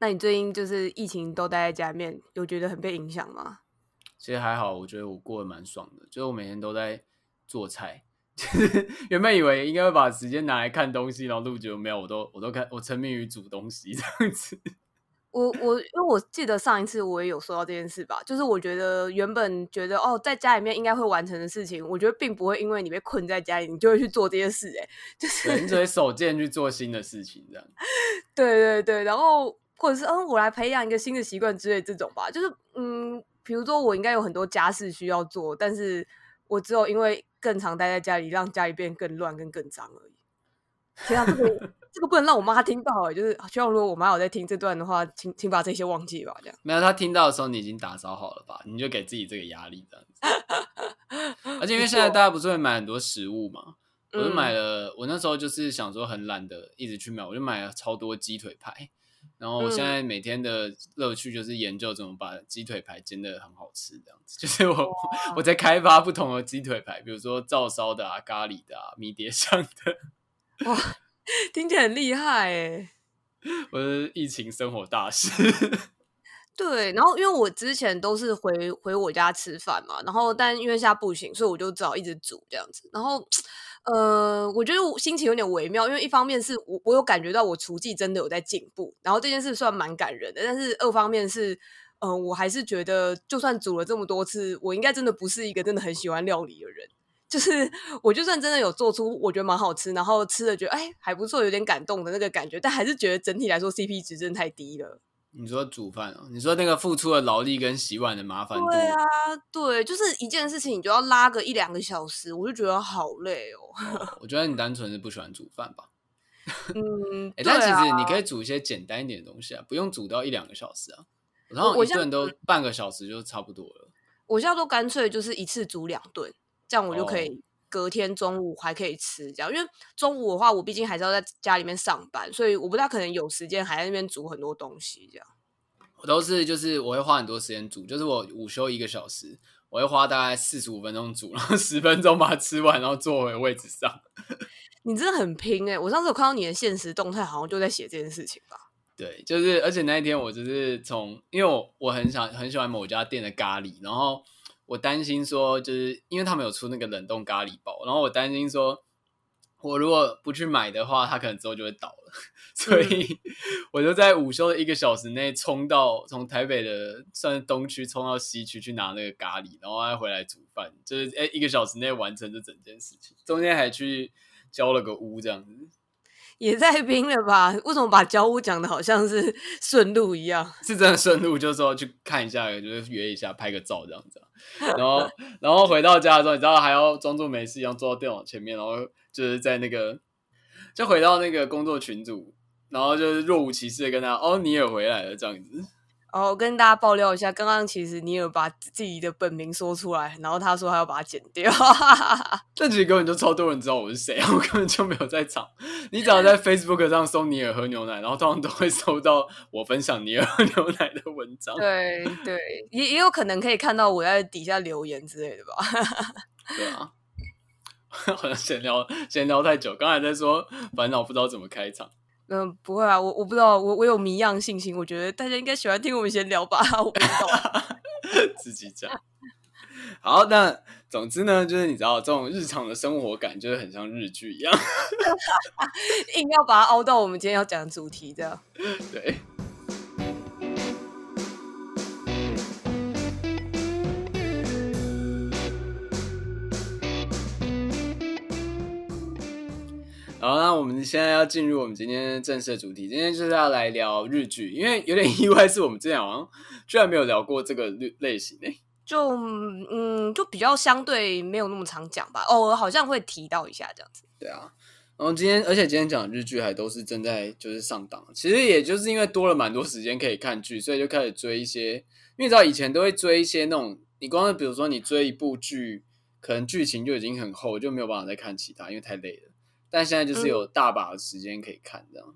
那你最近就是疫情都待在家里面，有觉得很被影响吗？其实还好，我觉得我过得蛮爽的，就是我每天都在做菜。就是原本以为应该会把时间拿来看东西，然后录节目，没有，我都我都看，我沉迷于煮东西 这样子。我我因为我记得上一次我也有说到这件事吧，就是我觉得原本觉得哦，在家里面应该会完成的事情，我觉得并不会因为你被困在家里，你就会去做这件事，哎，就是你只会手贱去做新的事情这样。对对对，然后。或者是嗯，我来培养一个新的习惯之类这种吧，就是嗯，比如说我应该有很多家事需要做，但是我只有因为更常待在家里，让家里变更乱、跟更脏而已。天啊，这个 这个不能让我妈听到哎，就是希望如果我妈有在听这段的话，请请把这些忘记吧，这样。没有，她听到的时候你已经打扫好了吧？你就给自己这个压力这样子。而且因为现在大家不是会买很多食物嘛，我就买了，嗯、我那时候就是想说很懒得一直去买，我就买了超多鸡腿排。然后我现在每天的乐趣就是研究怎么把鸡腿排煎的很好吃，这样子。就是我我在开发不同的鸡腿排，比如说照烧的啊、咖喱的啊、迷迭香的。哇，听起来很厉害哎！我是疫情生活大师。对，然后因为我之前都是回回我家吃饭嘛，然后但因为现在不行，所以我就只好一直煮这样子。然后，呃，我觉得我心情有点微妙，因为一方面是我我有感觉到我厨技真的有在进步，然后这件事算蛮感人的。但是二方面是，嗯、我还是觉得就算煮了这么多次，我应该真的不是一个真的很喜欢料理的人。就是我就算真的有做出我觉得蛮好吃，然后吃了觉得哎还不错，有点感动的那个感觉，但还是觉得整体来说 CP 值真的太低了。你说煮饭哦？你说那个付出的劳力跟洗碗的麻烦度？对啊，对，就是一件事情，你就要拉个一两个小时，我就觉得好累哦。哦我觉得你单纯是不喜欢煮饭吧？嗯，欸啊、但其实你可以煮一些简单一点的东西啊，不用煮到一两个小时啊。然后一顿都半个小时就差不多了。我现在都干脆就是一次煮两顿，这样我就可以、哦。隔天中午还可以吃，这样，因为中午的话，我毕竟还是要在家里面上班，所以我不大可能有时间还在那边煮很多东西，这样。我都是，就是我会花很多时间煮，就是我午休一个小时，我会花大概四十五分钟煮，然后十分钟把它吃完，然后坐回位置上。你真的很拼哎、欸！我上次有看到你的现实动态，好像就在写这件事情吧？对，就是，而且那一天我就是从，因为我我很想很喜欢某家店的咖喱，然后。我担心说，就是因为他们有出那个冷冻咖喱包，然后我担心说，我如果不去买的话，它可能之后就会倒了，所以我就在午休的一个小时内冲到从台北的算是东区冲到西区去拿那个咖喱，然后再回来煮饭，就是诶一个小时内完成这整件事情，中间还去交了个屋这样子。也太冰了吧！为什么把交屋讲的好像是顺路一样？是真的顺路，就是说去看一下，就是约一下，拍个照这样子。然后，然后回到家的时候，你知道还要装作没事一样坐到电脑前面，然后就是在那个，就回到那个工作群组，然后就是若无其事的跟他哦，你也回来了这样子。哦，跟大家爆料一下，刚刚其实你有把自己的本名说出来，然后他说他要把它剪掉，但其实根本就超多人知道我是谁，我根本就没有在场。你只要在 Facebook 上搜尼尔喝牛奶，然后通常都会搜到我分享尼尔喝牛奶的文章。对对，也也有可能可以看到我在底下留言之类的吧。对啊，好像闲聊闲聊太久，刚才在说烦恼不知道怎么开场。嗯，不会啊，我我不知道，我我有谜样信心，我觉得大家应该喜欢听我们闲聊吧，我不知道，自己讲。好，那总之呢，就是你知道这种日常的生活感，就是很像日剧一样，硬要把它凹到我们今天要讲的主题，这样。对。好，那我们现在要进入我们今天正式的主题。今天就是要来聊日剧，因为有点意外，是我们之前好像居然没有聊过这个类类型诶。就嗯，就比较相对没有那么常讲吧。哦，尔好像会提到一下这样子。对啊，然后今天，而且今天讲的日剧还都是正在就是上档。其实也就是因为多了蛮多时间可以看剧，所以就开始追一些。因为你知道以前都会追一些那种，你光是比如说你追一部剧，可能剧情就已经很厚，就没有办法再看其他，因为太累了。但现在就是有大把的时间可以看，这样、嗯。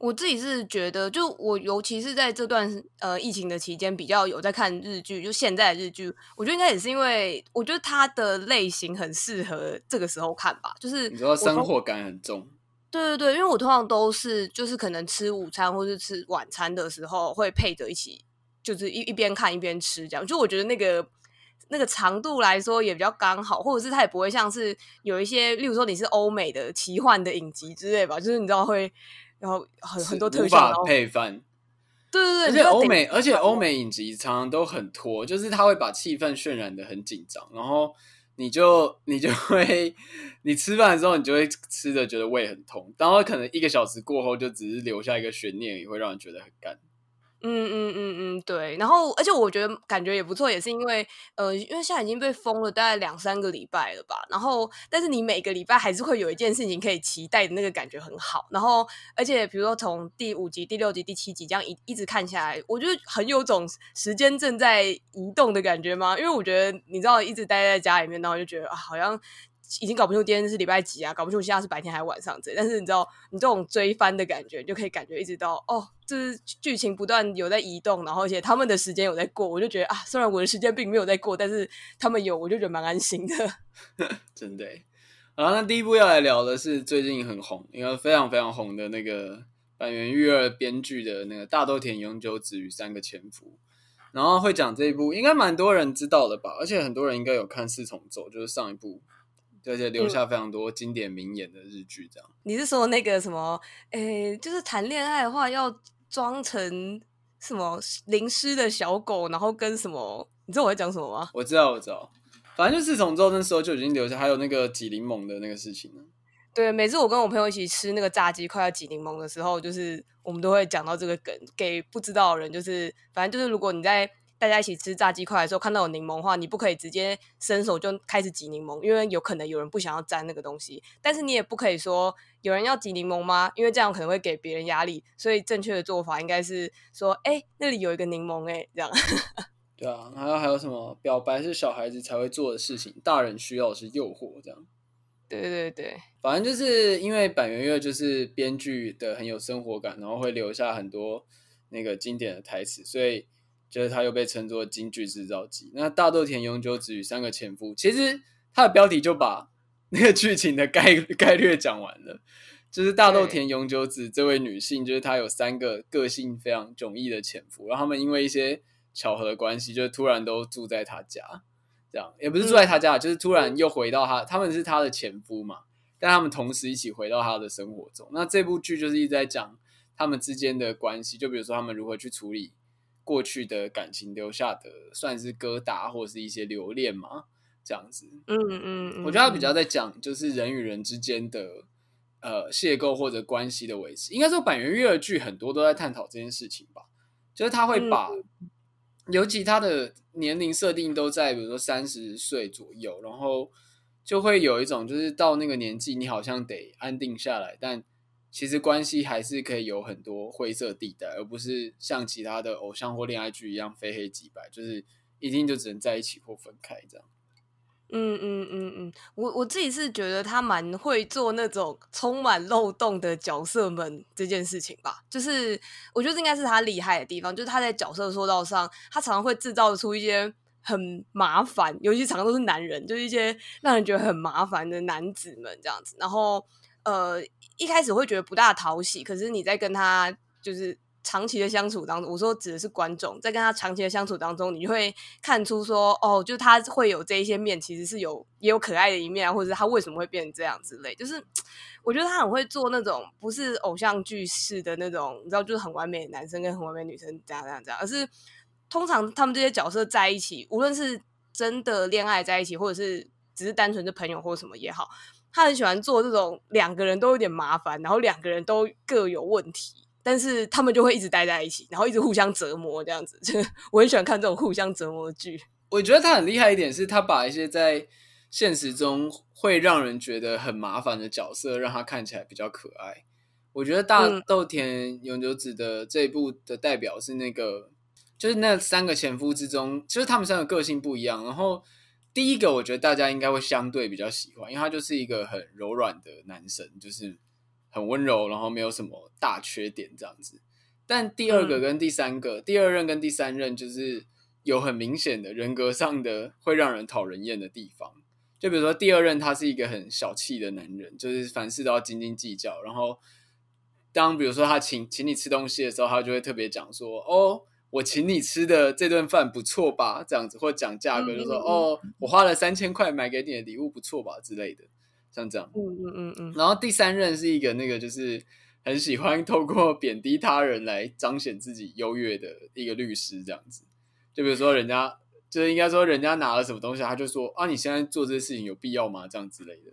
我自己是觉得，就我尤其是在这段呃疫情的期间，比较有在看日剧。就现在的日剧，我觉得应该也是因为，我觉得它的类型很适合这个时候看吧。就是你知道生活感很重，对对对，因为我通常都是就是可能吃午餐或是吃晚餐的时候会配着一起，就是一一边看一边吃这样。就我觉得那个那个长度来说也比较刚好，或者是它也不会像是有一些，例如说你是欧美的奇幻的影集之类吧，就是你知道会然后很很多特效配饭。对对对，而且欧美而且欧美影集常常都很拖，就是他会把气氛渲染的很紧张，然后。你就你就会，你吃饭的时候，你就会吃的觉得胃很痛，然后可能一个小时过后，就只是留下一个悬念，也会让人觉得很干。嗯嗯嗯嗯，对。然后，而且我觉得感觉也不错，也是因为呃，因为现在已经被封了大概两三个礼拜了吧。然后，但是你每个礼拜还是会有一件事情可以期待的那个感觉很好。然后，而且比如说从第五集、第六集、第七集这样一一直看下来，我觉得很有种时间正在移动的感觉吗？因为我觉得你知道，一直待在家里面，然后就觉得啊，好像。已经搞不清楚今天是礼拜几啊，搞不清楚现在是白天还是晚上这。但是你知道，你这种追番的感觉，你就可以感觉一直到哦，就是剧情不断有在移动，然后而且他们的时间有在过，我就觉得啊，虽然我的时间并没有在过，但是他们有，我就觉得蛮安心的。真的。好，那第一部要来聊的是最近很红，因为非常非常红的那个坂元裕二编剧的那个大豆田永久子与三个前夫，然后会讲这一部，应该蛮多人知道的吧？而且很多人应该有看四重奏，就是上一部。而且留下非常多经典名言的日剧，这样、嗯。你是说那个什么？诶、欸，就是谈恋爱的话，要装成什么淋湿的小狗，然后跟什么？你知道我在讲什么吗？我知道，我知道。反正就是从之后那时候就已经留下，还有那个挤柠檬的那个事情了。对，每次我跟我朋友一起吃那个炸鸡快要挤柠檬的时候，就是我们都会讲到这个梗，给不知道的人，就是反正就是如果你在。大家一起吃炸鸡块的时候，看到有柠檬的话，你不可以直接伸手就开始挤柠檬，因为有可能有人不想要沾那个东西。但是你也不可以说有人要挤柠檬吗？因为这样可能会给别人压力。所以正确的做法应该是说，哎、欸，那里有一个柠檬、欸，哎，这样。对啊，还有还有什么？表白是小孩子才会做的事情，大人需要的是诱惑，这样。对对对，反正就是因为坂元月就是编剧的很有生活感，然后会留下很多那个经典的台词，所以。就是他又被称作京剧制造机。那大豆田永久子与三个前夫，其实他的标题就把那个剧情的概概略讲完了。就是大豆田永久子这位女性，就是她有三个个性非常迥异的前夫，然后他们因为一些巧合的关系，就突然都住在她家，这样也不是住在他家，就是突然又回到他，他们是他的前夫嘛，但他们同时一起回到他的生活中。那这部剧就是一直在讲他们之间的关系，就比如说他们如何去处理。过去的感情留下的算是疙瘩或是一些留恋嘛，这样子。嗯嗯，嗯，我觉得他比较在讲就是人与人之间的呃邂逅或者关系的维持。应该说板垣月的剧很多都在探讨这件事情吧，就是他会把，嗯、尤其他的年龄设定都在比如说三十岁左右，然后就会有一种就是到那个年纪你好像得安定下来，但。其实关系还是可以有很多灰色地带，而不是像其他的偶像或恋爱剧一样非黑即白，就是一定就只能在一起或分开这样。嗯嗯嗯嗯，我我自己是觉得他蛮会做那种充满漏洞的角色们这件事情吧，就是我觉得应该是他厉害的地方，就是他在角色塑造上，他常常会制造出一些很麻烦，尤其常常都是男人，就是一些让人觉得很麻烦的男子们这样子，然后。呃，一开始会觉得不大讨喜，可是你在跟他就是长期的相处当中，我说指的是观众，在跟他长期的相处当中，你就会看出说，哦，就他会有这一些面，其实是有也有可爱的一面，或者是他为什么会变成这样之类。就是我觉得他很会做那种不是偶像剧式的那种，你知道，就是很完美的男生跟很完美的女生这样这样这样，而是通常他们这些角色在一起，无论是真的恋爱在一起，或者是只是单纯的朋友或者什么也好。他很喜欢做这种两个人都有点麻烦，然后两个人都各有问题，但是他们就会一直待在一起，然后一直互相折磨这样子。就 我很喜欢看这种互相折磨的剧。我觉得他很厉害一点是，他把一些在现实中会让人觉得很麻烦的角色，让他看起来比较可爱。我觉得大豆田永久子的这一部的代表是那个，就是那三个前夫之中，其实他们三个个性不一样，然后。第一个，我觉得大家应该会相对比较喜欢，因为他就是一个很柔软的男生，就是很温柔，然后没有什么大缺点这样子。但第二个跟第三个，嗯、第二任跟第三任，就是有很明显的人格上的会让人讨人厌的地方。就比如说第二任他是一个很小气的男人，就是凡事都要斤斤计较。然后当比如说他请请你吃东西的时候，他就会特别讲说：“哦，我请你吃的这顿饭不错吧？”这样子，或讲价格，就说：“哦，我花了三千块买给你的礼物不错吧？”之类的，像这样。嗯嗯嗯嗯。然后第三任是一个那个就是很喜欢透过贬低他人来彰显自己优越的一个律师，这样子。就比如说人家。就是应该说，人家拿了什么东西，他就说啊，你现在做这些事情有必要吗？这样之类的。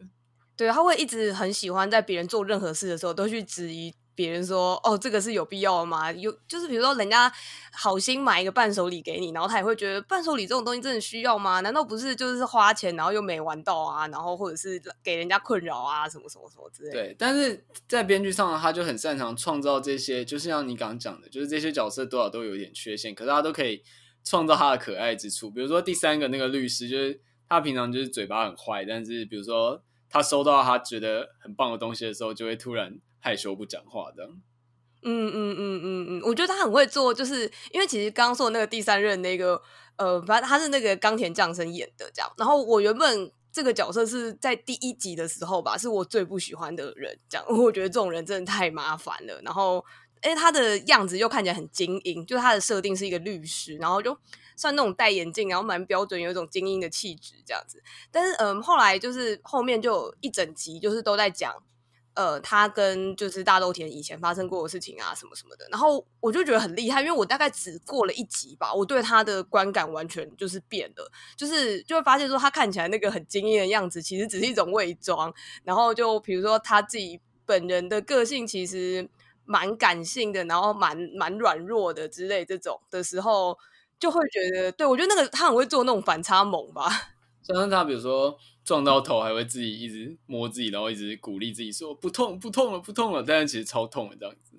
对，他会一直很喜欢在别人做任何事的时候，都去质疑别人说，哦，这个是有必要的吗？有，就是比如说人家好心买一个伴手礼给你，然后他也会觉得伴手礼这种东西真的需要吗？难道不是就是花钱，然后又没玩到啊？然后或者是给人家困扰啊，什么什么什么之类。对，但是在编剧上，他就很擅长创造这些，就是像你刚刚讲的，就是这些角色多少都有一点缺陷，可是他都可以。创造他的可爱之处，比如说第三个那个律师，就是他平常就是嘴巴很坏，但是比如说他收到他觉得很棒的东西的时候，就会突然害羞不讲话这样。嗯嗯嗯嗯嗯，我觉得他很会做，就是因为其实刚刚说的那个第三任那个呃，反正他是那个冈田将生演的这样。然后我原本这个角色是在第一集的时候吧，是我最不喜欢的人，这样，我觉得这种人真的太麻烦了。然后。哎，他的样子又看起来很精英，就他的设定是一个律师，然后就算那种戴眼镜，然后蛮标准，有一种精英的气质这样子。但是，嗯，后来就是后面就一整集，就是都在讲，呃，他跟就是大豆田以前发生过的事情啊，什么什么的。然后我就觉得很厉害，因为我大概只过了一集吧，我对他的观感完全就是变了，就是就会发现说他看起来那个很惊艳的样子，其实只是一种伪装。然后就比如说他自己本人的个性，其实。蛮感性的，然后蛮蛮软弱的之类这种的时候，就会觉得，对，我觉得那个他很会做那种反差萌吧。像他比如说撞到头，还会自己一直摸自己，然后一直鼓励自己说不痛不痛了不痛了，但是其实超痛的这样子。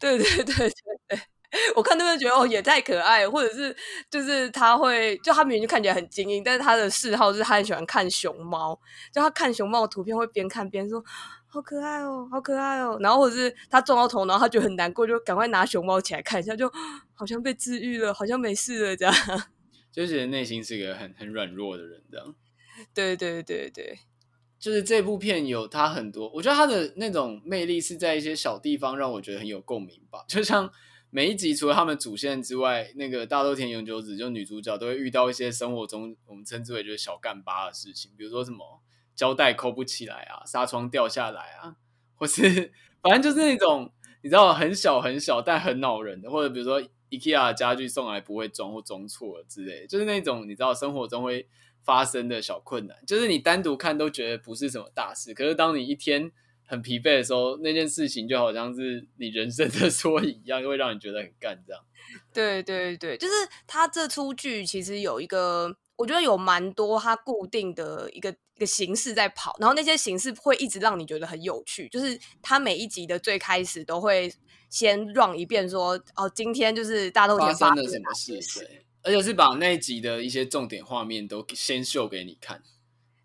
对对对对对，我看那边觉得哦也太可爱，或者是就是他会就他明明就看起来很精英，但是他的嗜好就是他很喜欢看熊猫，就他看熊猫的图片会边看边说。好可爱哦，好可爱哦！然后或者是他撞到头，然后他就很难过，就赶快拿熊猫起来看一下，就好像被治愈了，好像没事了这样。就觉得内心是一个很很软弱的人这样。对对对对，就是这部片有他很多，我觉得他的那种魅力是在一些小地方让我觉得很有共鸣吧。就像每一集除了他们主线之外，那个大豆田永久子就女主角都会遇到一些生活中我们称之为就是小干巴的事情，比如说什么。胶带抠不起来啊，纱窗掉下来啊，或是反正就是那种你知道很小很小但很恼人的，或者比如说 IKEA 家具送来不会装或装错了之类，就是那种你知道生活中会发生的小困难，就是你单独看都觉得不是什么大事，可是当你一天很疲惫的时候，那件事情就好像是你人生的 缩影一样，会让你觉得很干这样。对对对，就是他这出剧其实有一个。我觉得有蛮多他固定的一个一个形式在跑，然后那些形式会一直让你觉得很有趣。就是他每一集的最开始都会先 run 一遍说，说哦，今天就是大豆田发生了什么事，对，而且是把那一集的一些重点画面都先秀给你看，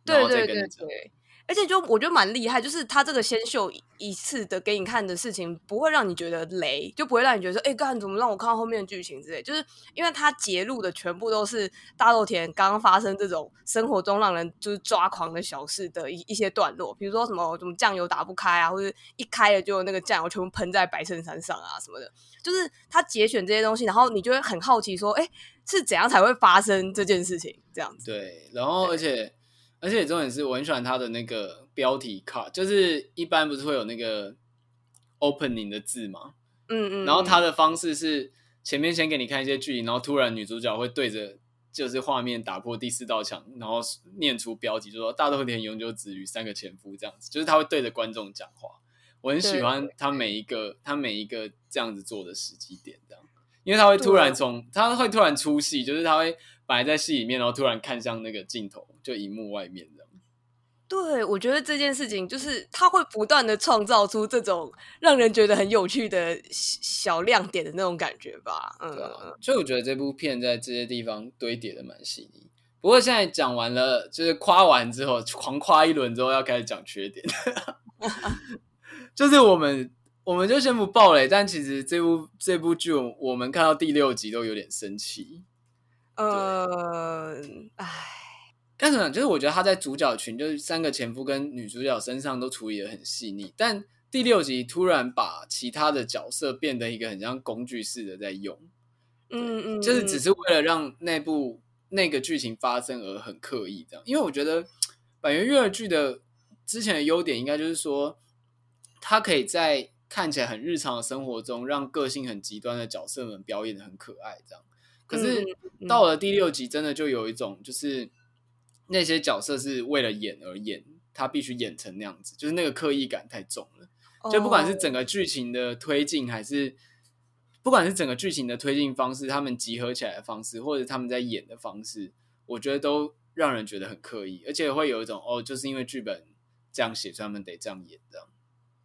然后再跟你讲。对对对对。而且就我觉得蛮厉害，就是他这个先秀一次的给你看的事情，不会让你觉得雷，就不会让你觉得说，哎、欸，干怎么让我看到后面的剧情之类。就是因为他揭露的全部都是大豆田刚刚发生这种生活中让人就是抓狂的小事的一一些段落，比如说什么什么酱油打不开啊，或者一开了就那个酱油全部喷在白衬衫上啊什么的。就是他节选这些东西，然后你就会很好奇说，哎、欸，是怎样才会发生这件事情？这样子。对，然后而且。而且重点是我很喜欢他的那个标题卡，就是一般不是会有那个 opening 的字吗？嗯嗯。然后他的方式是前面先给你看一些剧情，然后突然女主角会对着就是画面打破第四道墙，然后念出标题，就说“大豆田永久子与三个前夫”这样子，就是他会对着观众讲话。我很喜欢他每一个他每一个这样子做的时机点，这样，因为他会突然从他会突然出戏，就是他会。摆在戏里面，然后突然看向那个镜头，就荧幕外面这样。对，我觉得这件事情就是他会不断的创造出这种让人觉得很有趣的小亮点的那种感觉吧。嗯，啊、所以我觉得这部片在这些地方堆叠的蛮细腻。不过现在讲完了，就是夸完之后，狂夸一轮之后，要开始讲缺点。就是我们，我们就先不爆雷，但其实这部这部剧，我们看到第六集都有点生气。呃，哎，干什么？就是我觉得他在主角群，就是三个前夫跟女主角身上都处理的很细腻，但第六集突然把其他的角色变得一个很像工具似的在用，嗯嗯，就是只是为了让那部那个剧情发生而很刻意这样。因为我觉得坂元裕二剧的之前的优点，应该就是说，他可以在看起来很日常的生活中，让个性很极端的角色们表演的很可爱这样。可是到了第六集，真的就有一种就是。那些角色是为了演而演，他必须演成那样子，就是那个刻意感太重了。Oh. 就不管是整个剧情的推进，还是不管是整个剧情的推进方式，他们集合起来的方式，或者他们在演的方式，我觉得都让人觉得很刻意，而且会有一种哦，就是因为剧本这样写，所以他们得这样演这样。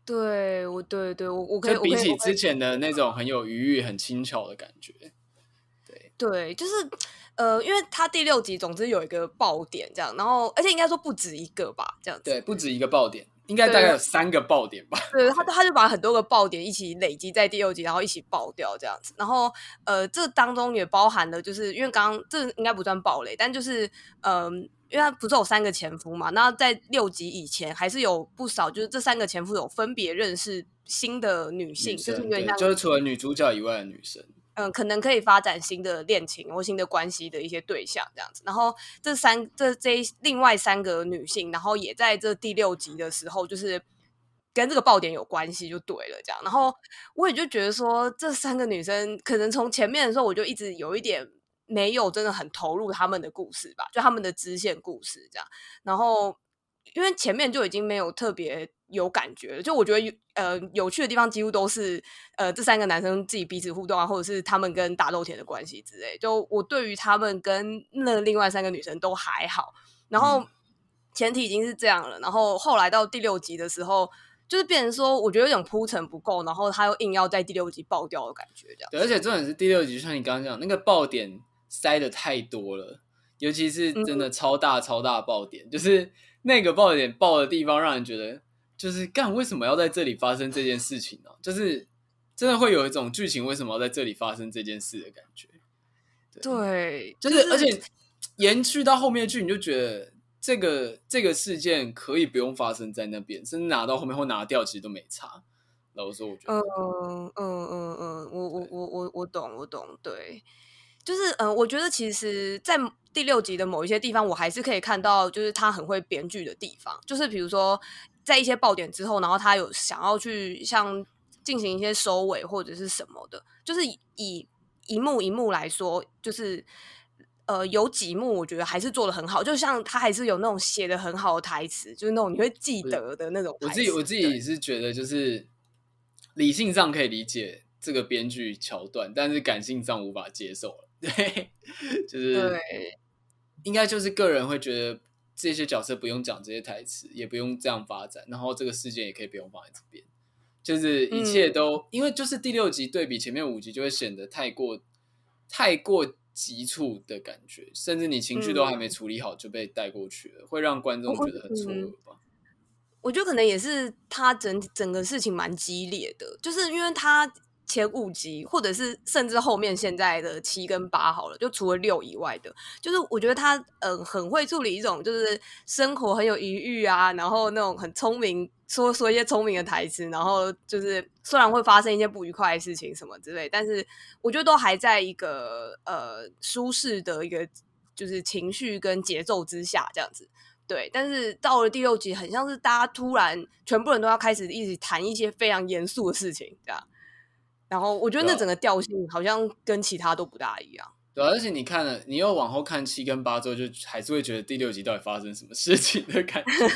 对，我对对，我我可以就比起之前的那种很有余裕、很轻巧的感觉。对对，就是。呃，因为他第六集总之有一个爆点，这样，然后而且应该说不止一个吧，这样子。对，不止一个爆点，应该大概有三个爆点吧。对，他他就把很多个爆点一起累积在第六集，然后一起爆掉这样子。然后呃，这当中也包含了，就是因为刚刚这应该不算爆雷，但就是嗯、呃，因为他不是有三个前夫嘛，那在六集以前还是有不少，就是这三个前夫有分别认识新的女性，女就是有点像，就是除了女主角以外的女生。嗯，可能可以发展新的恋情或新的关系的一些对象这样子，然后这三这这另外三个女性，然后也在这第六集的时候，就是跟这个爆点有关系，就对了这样。然后我也就觉得说，这三个女生可能从前面的时候，我就一直有一点没有真的很投入他们的故事吧，就他们的支线故事这样。然后因为前面就已经没有特别。有感觉了，就我觉得有呃有趣的地方几乎都是呃这三个男生自己彼此互动啊，或者是他们跟大豆田的关系之类。就我对于他们跟那另外三个女生都还好，然后前提已经是这样了，然后后来到第六集的时候，就是变成说我觉得有点铺陈不够，然后他又硬要在第六集爆掉的感觉，这样。对，而且重点是第六集，就像你刚刚讲那个爆点塞的太多了，尤其是真的超大超大爆点，嗯、就是那个爆点爆的地方让人觉得。就是干，为什么要在这里发生这件事情呢？就是真的会有一种剧情为什么要在这里发生这件事的感觉。对，对就是、就是、而且延续到后面去，你就觉得这个这个事件可以不用发生在那边，甚至拿到后面或拿掉，其实都没差。老实说，我觉得，嗯嗯嗯嗯，我我我我我懂，我懂。对，就是嗯、呃，我觉得其实，在第六集的某一些地方，我还是可以看到，就是他很会编剧的地方，就是比如说。在一些爆点之后，然后他有想要去像进行一些收尾或者是什么的，就是以一幕一幕来说，就是呃有几幕我觉得还是做的很好，就像他还是有那种写的很好的台词，就是那种你会记得的那种。我自己我自己是觉得，就是理性上可以理解这个编剧桥段，但是感性上无法接受了。对，就是对，应该就是个人会觉得。这些角色不用讲这些台词，也不用这样发展，然后这个事件也可以不用放在这边，就是一切都、嗯、因为就是第六集对比前面五集就会显得太过太过急促的感觉，甚至你情绪都还没处理好就被带过去了，嗯、会让观众觉得很错愕吧？我觉得可能也是他整整个事情蛮激烈的，就是因为他。前五集，或者是甚至后面现在的七跟八好了，就除了六以外的，就是我觉得他嗯、很会处理一种就是生活很有余裕啊，然后那种很聪明，说说一些聪明的台词，然后就是虽然会发生一些不愉快的事情什么之类，但是我觉得都还在一个呃舒适的一个就是情绪跟节奏之下这样子。对，但是到了第六集，很像是大家突然全部人都要开始一起谈一些非常严肃的事情，这样。然后我觉得那整个调性好像跟其他都不大一样。对啊，而且你看了，你又往后看七跟八之后，就还是会觉得第六集到底发生什么事情的感觉。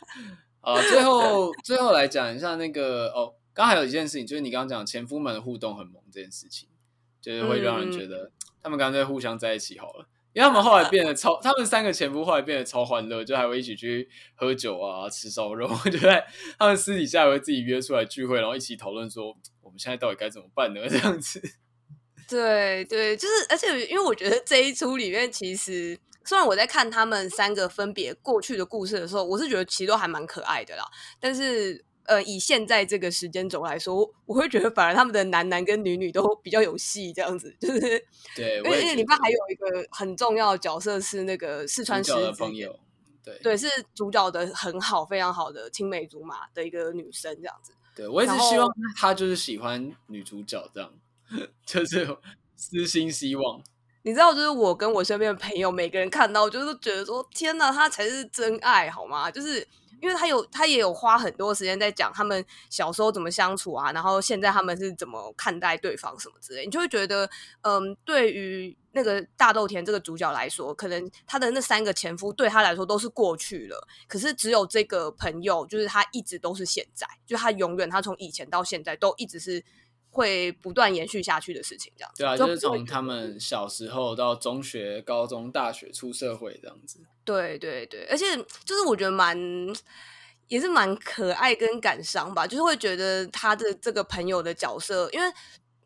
啊，最后最后来讲一下那个哦，刚还有一件事情，就是你刚刚讲前夫们的互动很萌这件事情，就是会让人觉得他们干脆互相在一起好了。因为他们后来变得超，他们三个前夫后来变得超欢乐，就还会一起去喝酒啊、吃烧肉，就在他们私底下也会自己约出来聚会，然后一起讨论说我们现在到底该怎么办呢？这样子。对对，就是而且因为我觉得这一出里面，其实虽然我在看他们三个分别过去的故事的时候，我是觉得其实都还蛮可爱的啦。但是呃，以现在这个时间轴来说，我会觉得反而他们的男男跟女女都比较有戏，这样子就是对。因为里面还有一个很重要的角色是那个四川十日子，对对，是主角的很好、非常好的青梅竹马的一个女生，这样子。对，我一直希望她就是喜欢女主角这样，就是私心希望。你知道，就是我跟我身边的朋友，每个人看到就是觉得说：“天哪，她才是真爱，好吗？”就是因为他有，他也有花很多时间在讲他们小时候怎么相处啊，然后现在他们是怎么看待对方什么之类，你就会觉得，嗯，对于那个大豆田这个主角来说，可能他的那三个前夫对他来说都是过去了，可是只有这个朋友，就是他一直都是现在，就他永远，他从以前到现在都一直是。会不断延续下去的事情，这样子。对啊，就是从他们小时候到中学、高中、大学出社会这样子。对对对，而且就是我觉得蛮也是蛮可爱跟感伤吧，就是会觉得他的这个朋友的角色，因为。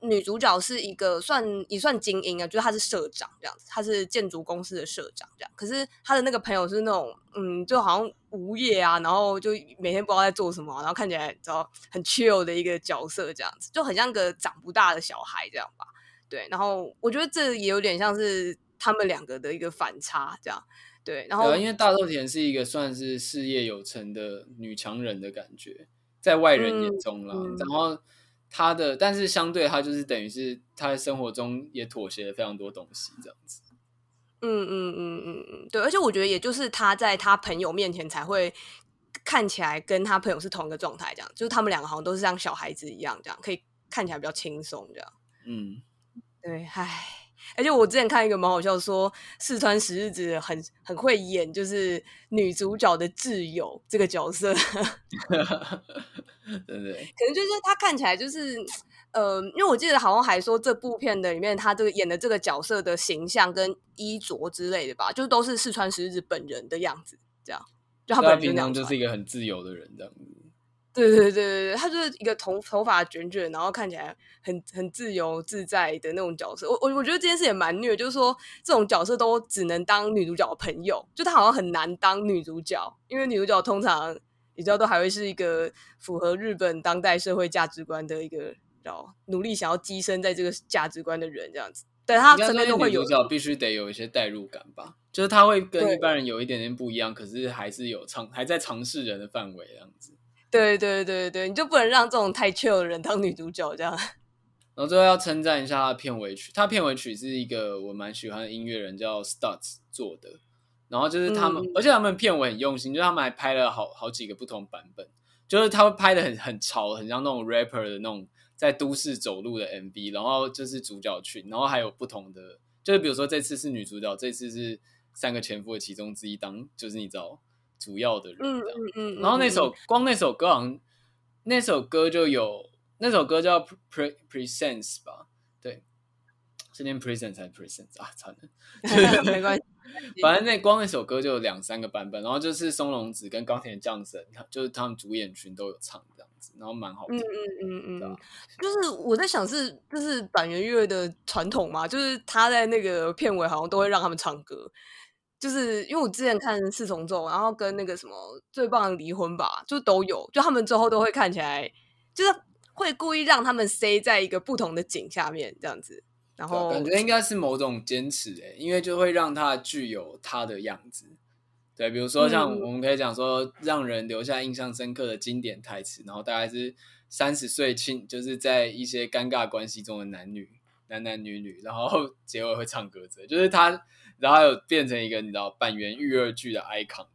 女主角是一个算也算精英啊，就是她是社长这样子，她是建筑公司的社长这样。可是她的那个朋友是那种，嗯，就好像无业啊，然后就每天不知道在做什么，然后看起来知道很 chill 的一个角色这样子，就很像个长不大的小孩这样吧。对，然后我觉得这也有点像是他们两个的一个反差这样。对，然后因为大豆田是一个算是事业有成的女强人的感觉，在外人眼中啦，然后。他的，但是相对他就是等于是他在生活中也妥协了非常多东西，这样子。嗯嗯嗯嗯嗯，对，而且我觉得也就是他在他朋友面前才会看起来跟他朋友是同一个状态，这样，就是他们两个好像都是像小孩子一样，这样可以看起来比较轻松，这样。嗯，对，唉。而且我之前看一个蛮好笑，说四川十日子很很会演，就是女主角的挚友这个角色，对不对，可能就是他看起来就是，呃，因为我记得好像还说这部片的里面他这个演的这个角色的形象跟衣着之类的吧，就都是四川十日子本人的样子，这样，就他本人平常就是一个很自由的人这样子。对对对对对，他就是一个头头发卷卷，然后看起来很很自由自在的那种角色。我我我觉得这件事也蛮虐，就是说这种角色都只能当女主角的朋友，就他好像很难当女主角，因为女主角通常你知道都还会是一个符合日本当代社会价值观的一个，然后努力想要跻身在这个价值观的人这样子。对，他身边都会有女主角必须得有一些代入感吧，就是他会跟一般人有一点点不一样，可是还是有尝还在尝试人的范围这样子。对对对对，你就不能让这种太 chill 的人当女主角这样。然后最后要称赞一下他的片尾曲，他片尾曲是一个我蛮喜欢的音乐人叫 Stutz 做的。然后就是他们，嗯、而且他们片尾很用心，就是他们还拍了好好几个不同版本，就是他会拍的很很潮，很像那种 rapper 的那种在都市走路的 MV。然后就是主角群，然后还有不同的，就是比如说这次是女主角，这次是三个前夫的其中之一当，就是你知道。主要的人，嗯嗯嗯，然后那首光那首歌好像那首歌就有那首歌叫 Pre Presence 吧，对，是念 Presence 还是 Presence 啊？惨了，没关系，反正那光那首歌就有两三个版本，然后就是松隆子跟高田将生，就是他们主演群都有唱这样子，然后蛮好听，嗯嗯嗯嗯，就是我在想是就是板元月的传统嘛，就是他在那个片尾好像都会让他们唱歌。就是因为我之前看四重奏，然后跟那个什么最棒的离婚吧，就都有，就他们最后都会看起来，就是会故意让他们塞在一个不同的景下面这样子，然后感觉应该是某种坚持诶，因为就会让它具有它的样子。对，比如说像我们可以讲说，让人留下印象深刻的经典台词，然后大概是三十岁亲，就是在一些尴尬关系中的男女，男男女女，然后 结尾会唱歌之类，就是他。然后有变成一个你知道板垣育二剧的 icon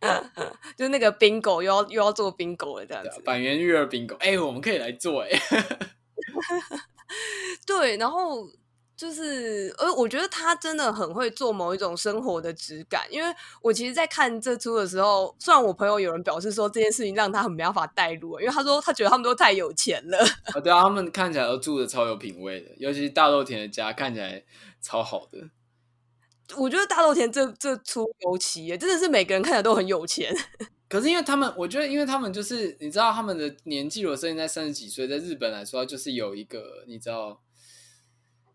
这样子，就是那个 bingo 又要又要做 bingo 了这样子。板垣育二 bingo，哎，我们可以来做哎。对，然后就是呃，我觉得他真的很会做某一种生活的质感，因为我其实，在看这出的时候，虽然我朋友有人表示说这件事情让他很没办法带入，因为他说他觉得他们都太有钱了。啊，对啊，他们看起来都住的超有品味的，尤其是大豆田的家看起来超好的。我觉得大豆田这这出尤其耶，真的是每个人看起来都很有钱。可是因为他们，我觉得因为他们就是你知道他们的年纪，如果现在三十几岁，在日本来说，就是有一个你知道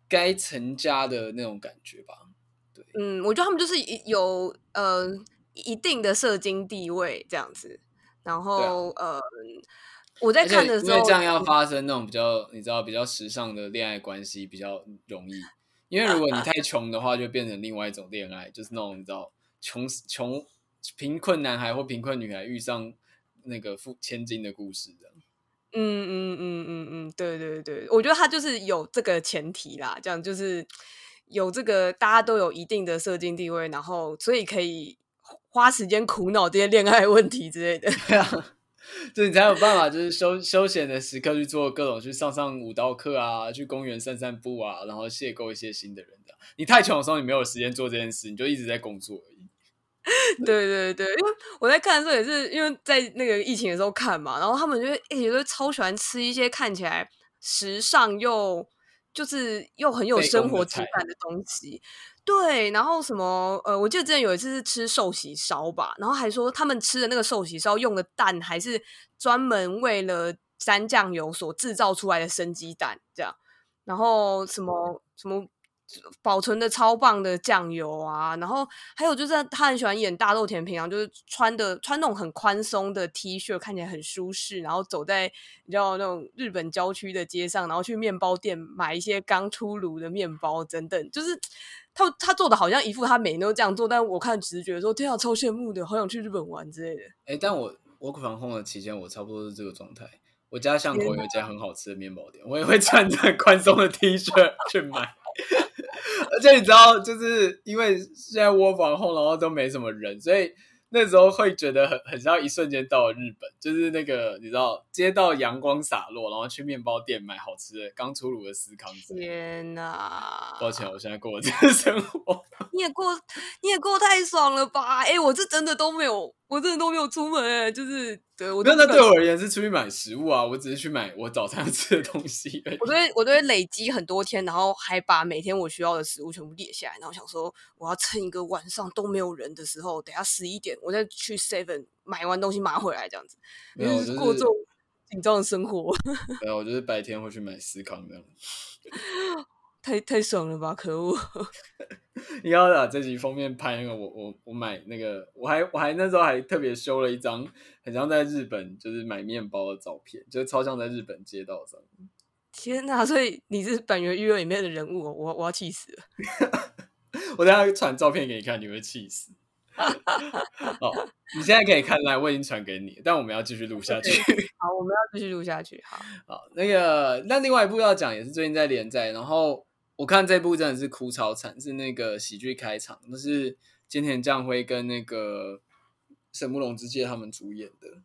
该成家的那种感觉吧？对，嗯，我觉得他们就是有呃一定的社经地位这样子。然后、啊、呃，我在看的时候，因为这样要发生那种比较你知道比较时尚的恋爱关系比较容易，因为如果你太穷的话，就变成另外一种恋爱，就是那种你知道穷穷贫困男孩或贫困女孩遇上那个富千金的故事的。嗯嗯嗯嗯嗯，对对对，我觉得他就是有这个前提啦，这样就是有这个大家都有一定的社经地位，然后所以可以花时间苦恼这些恋爱问题之类的。就你才有办法，就是休休闲的时刻去做各种去上上舞蹈课啊，去公园散散步啊，然后邂逅一些新的人的。你太穷的时候，你没有时间做这件事，你就一直在工作而已。对对对，因为我在看的时候也是因为在那个疫情的时候看嘛，然后他们就一直都超喜欢吃一些看起来时尚又就是又很有生活质感的东西。对，然后什么呃，我记得之前有一次是吃寿喜烧吧，然后还说他们吃的那个寿喜烧用的蛋还是专门为了沾酱油所制造出来的生鸡蛋，这样，然后什么什么。保存的超棒的酱油啊，然后还有就是他很喜欢演大豆田平洋，就是穿的穿那种很宽松的 T 恤，看起来很舒适，然后走在你知道那种日本郊区的街上，然后去面包店买一些刚出炉的面包等等，就是他他做的好像一副他每天都这样做，但我看只是觉得说天啊，超羡慕的，好想去日本玩之类的。哎、欸，但我我防控的期间，我差不多是这个状态。我家巷口有一家很好吃的面包店，我也会穿着宽松的 T 恤去买。而且你知道，就是因为现在窝房后，然后都没什么人，所以那时候会觉得很很像一瞬间到了日本，就是那个你知道，街道阳光洒落，然后去面包店买好吃的刚出炉的司康。天哪！抱歉，我现在过这个生活。你也过，你也过太爽了吧？哎、欸，我是真的都没有，我真的都没有出门哎，就是。对，我真的对我而言是出去买食物啊，我只是去买我早餐 吃的东西。我都会，我都会累积很多天，然后还把每天我需要的食物全部列下来，然后想说我要趁一个晚上都没有人的时候，等下十一点我再去 Seven 买完东西拿回来，这样子。没有，就是过这种紧张的生活。没有，我就是白天会去买司康这样。太太爽了吧！可恶！你要把这集封面拍那个我我我买那个我还我还那时候还特别修了一张很像在日本就是买面包的照片，就是超像在日本街道上。天哪！所以你是板垣瑞里面的人物，我我要气死了！我等下传照片给你看，你会气死。好，你现在可以看来，我已经传给你，但我们要继续录下去。好，我们要继续录下去。好，好，那个那另外一部要讲也是最近在连载，然后。我看这部真的是哭超惨，是那个喜剧开场，那是菅田将晖跟那个神木隆之介他们主演的。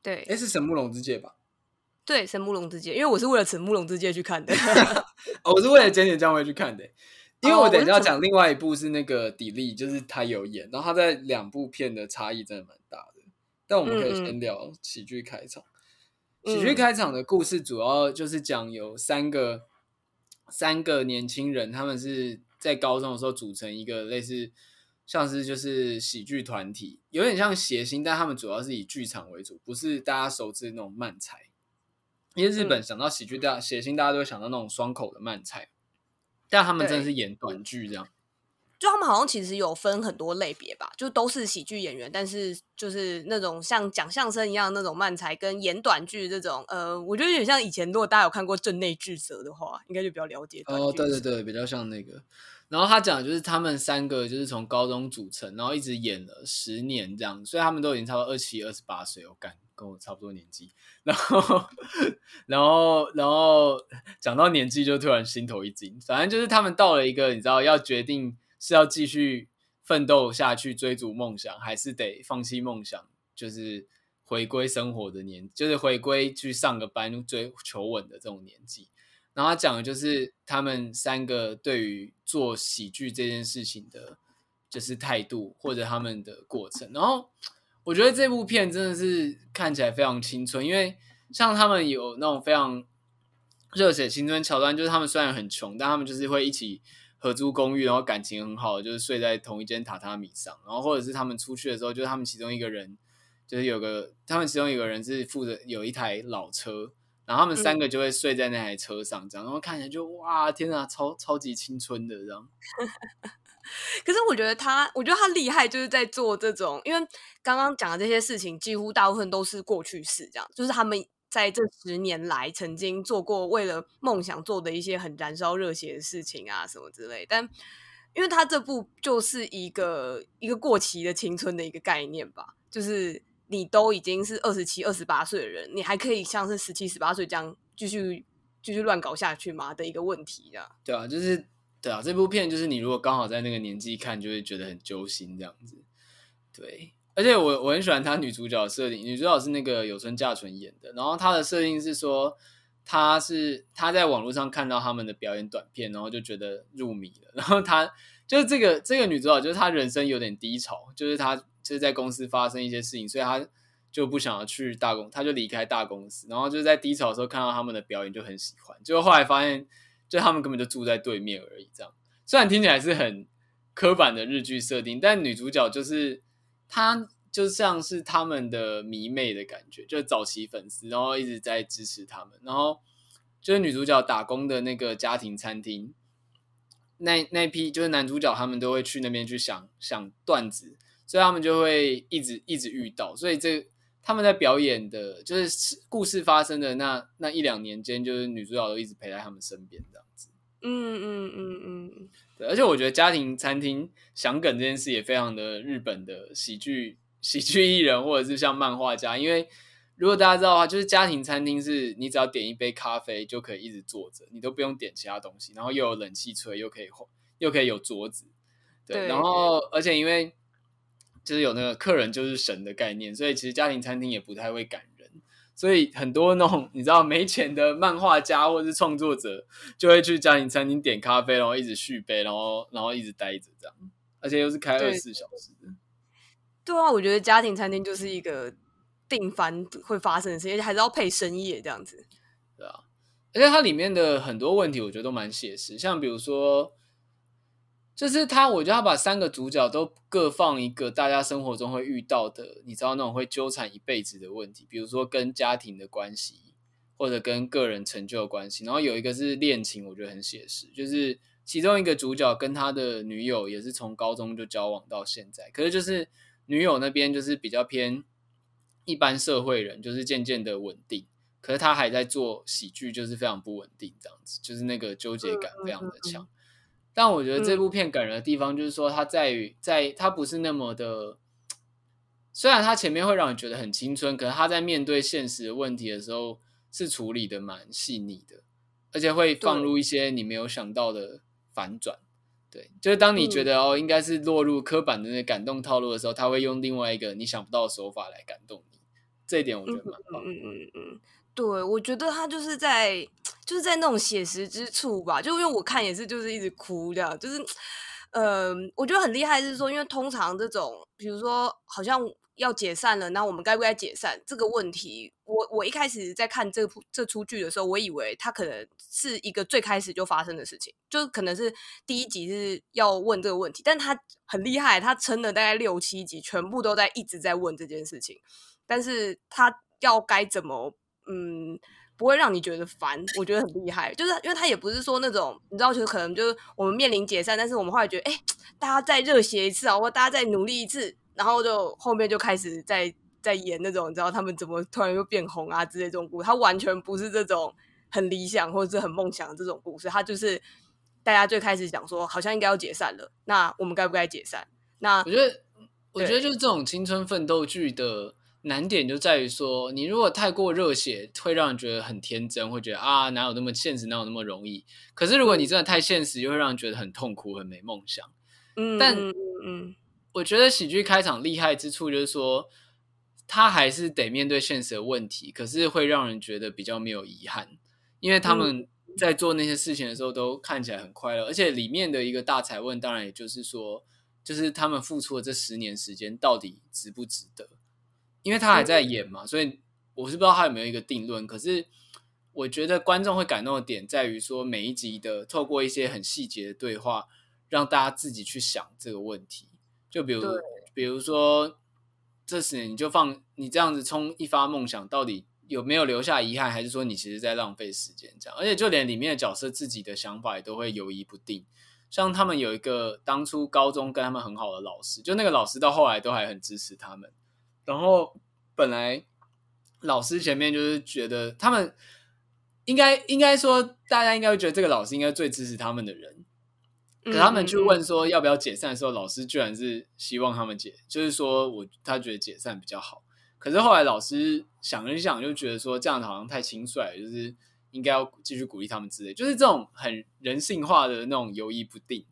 对，哎，是神木隆之介吧？对，神木隆之介，因为我是为了神木隆之介去看的。哦，我是为了菅田将晖去看的，因为我等一下要讲另外一部是那个迪力，就是他有演，然后他在两部片的差异真的蛮大的。但我们可以先聊喜剧开场。嗯嗯，喜剧开场的故事主要就是讲有三个。三个年轻人，他们是在高中的时候组成一个类似像是就是喜剧团体，有点像谐星，但他们主要是以剧场为主，不是大家熟知的那种漫才。因为日本想到喜剧，大家谐星，大家都会想到那种双口的漫才，但他们真的是演短剧这样。就他们好像其实有分很多类别吧，就都是喜剧演员，但是就是那种像讲相声一样那种漫才跟演短剧这种，呃，我觉得有点像以前如果大家有看过镇内智则的话，应该就比较了解。哦，对对对，比较像那个。然后他讲的就是他们三个就是从高中组成，然后一直演了十年这样，所以他们都已经差不多二七、二十八岁，我干跟我差不多年纪。然后，然后，然后讲到年纪就突然心头一惊，反正就是他们到了一个你知道要决定。是要继续奋斗下去追逐梦想，还是得放弃梦想？就是回归生活的年，就是回归去上个班追求稳的这种年纪。然后他讲的就是他们三个对于做喜剧这件事情的，就是态度或者他们的过程。然后我觉得这部片真的是看起来非常青春，因为像他们有那种非常热血青春桥段，就是他们虽然很穷，但他们就是会一起。合租公寓，然后感情很好，就是睡在同一间榻榻米上。然后或者是他们出去的时候，就是他们其中一个人，就是有个他们其中一个人是负责有一台老车，然后他们三个就会睡在那台车上，这样，然后看起来就哇，天哪，超超级青春的这样。可是我觉得他，我觉得他厉害，就是在做这种，因为刚刚讲的这些事情，几乎大部分都是过去式，这样，就是他们在这十年来曾经做过为了梦想做的一些很燃烧热血的事情啊，什么之类。但因为他这部就是一个一个过期的青春的一个概念吧，就是你都已经是二十七、二十八岁的人，你还可以像是十七、十八岁这样继续继续乱搞下去吗？的一个问题，啊。对啊，就是。对啊，这部片就是你如果刚好在那个年纪看，就会觉得很揪心这样子。对，而且我我很喜欢她女主角设定，女主角是那个有村架纯演的。然后她的设定是说，她是她在网络上看到他们的表演短片，然后就觉得入迷了。然后她就是这个这个女主角，就是她人生有点低潮，就是她就是在公司发生一些事情，所以她就不想要去大公，她就离开大公司。然后就在低潮的时候看到他们的表演就很喜欢，结果后来发现。就他们根本就住在对面而已，这样虽然听起来是很刻板的日剧设定，但女主角就是他，就像是他们的迷妹的感觉，就是早期粉丝，然后一直在支持他们。然后就是女主角打工的那个家庭餐厅，那那批就是男主角他们都会去那边去想想段子，所以他们就会一直一直遇到，所以这。他们在表演的，就是故事发生的那那一两年间，就是女主角都一直陪在他们身边这样子。嗯嗯嗯嗯，对。而且我觉得家庭餐厅想梗这件事也非常的日本的喜剧喜剧艺人，或者是像漫画家。因为如果大家知道的话，就是家庭餐厅是你只要点一杯咖啡就可以一直坐着，你都不用点其他东西，然后又有冷气吹，又可以又可以有桌子。对，对然后而且因为。就是有那个客人就是神的概念，所以其实家庭餐厅也不太会赶人，所以很多那种你知道没钱的漫画家或者是创作者就会去家庭餐厅点咖啡，然后一直续杯，然后然后一直待着这样，而且又是开二十四小时的。对啊，我觉得家庭餐厅就是一个定番会发生的事情，而且还是要配深夜这样子。对啊，而且它里面的很多问题我觉得都蛮写实，像比如说。就是他，我觉得他把三个主角都各放一个大家生活中会遇到的，你知道那种会纠缠一辈子的问题，比如说跟家庭的关系，或者跟个人成就的关系。然后有一个是恋情，我觉得很写实，就是其中一个主角跟他的女友也是从高中就交往到现在，可是就是女友那边就是比较偏一般社会人，就是渐渐的稳定，可是他还在做喜剧，就是非常不稳定，这样子，就是那个纠结感非常的强。但我觉得这部片感人的地方，就是说它在于，在它不是那么的，虽然它前面会让你觉得很青春，可是它在面对现实的问题的时候，是处理的蛮细腻的，而且会放入一些你没有想到的反转。对，就是当你觉得哦，应该是落入刻板的那感动套路的时候，他会用另外一个你想不到的手法来感动你。这一点我觉得蛮棒。嗯嗯嗯。对，我觉得他就是在就是在那种写实之处吧，就因为我看也是就是一直哭这样，就是，呃，我觉得很厉害是说，因为通常这种比如说好像要解散了，那我们该不该解散这个问题，我我一开始在看这部这出剧的时候，我以为他可能是一个最开始就发生的事情，就可能是第一集是要问这个问题，但他很厉害，他撑了大概六七集，全部都在一直在问这件事情，但是他要该怎么？嗯，不会让你觉得烦，我觉得很厉害，就是因为他也不是说那种，你知道，就是可能就是我们面临解散，但是我们后来觉得，哎，大家再热血一次啊，或大家再努力一次，然后就后面就开始在在演那种，你知道他们怎么突然又变红啊之类这种故事，他完全不是这种很理想或者是很梦想的这种故事，他就是大家最开始讲说，好像应该要解散了，那我们该不该解散？那我觉得，我觉得就是这种青春奋斗剧的。难点就在于说，你如果太过热血，会让人觉得很天真，会觉得啊，哪有那么现实，哪有那么容易？可是如果你真的太现实，又会让人觉得很痛苦，很没梦想。嗯，但嗯，我觉得喜剧开场厉害之处就是说，他还是得面对现实的问题，可是会让人觉得比较没有遗憾，因为他们在做那些事情的时候都看起来很快乐，而且里面的一个大才问，当然也就是说，就是他们付出的这十年时间到底值不值得？因为他还在演嘛，所以我是不知道他有没有一个定论。可是我觉得观众会感动的点在于说，每一集的透过一些很细节的对话，让大家自己去想这个问题。就比如，比如说这时你就放你这样子冲一发梦想，到底有没有留下遗憾，还是说你其实在浪费时间？这样，而且就连里面的角色自己的想法也都会犹疑不定。像他们有一个当初高中跟他们很好的老师，就那个老师到后来都还很支持他们。然后本来老师前面就是觉得他们应该应该说，大家应该会觉得这个老师应该最支持他们的人。可他们去问说要不要解散的时候，老师居然是希望他们解，就是说我他觉得解散比较好。可是后来老师想了一想，就觉得说这样好像太轻率，就是应该要继续鼓励他们之类。就是这种很人性化的那种犹疑不定，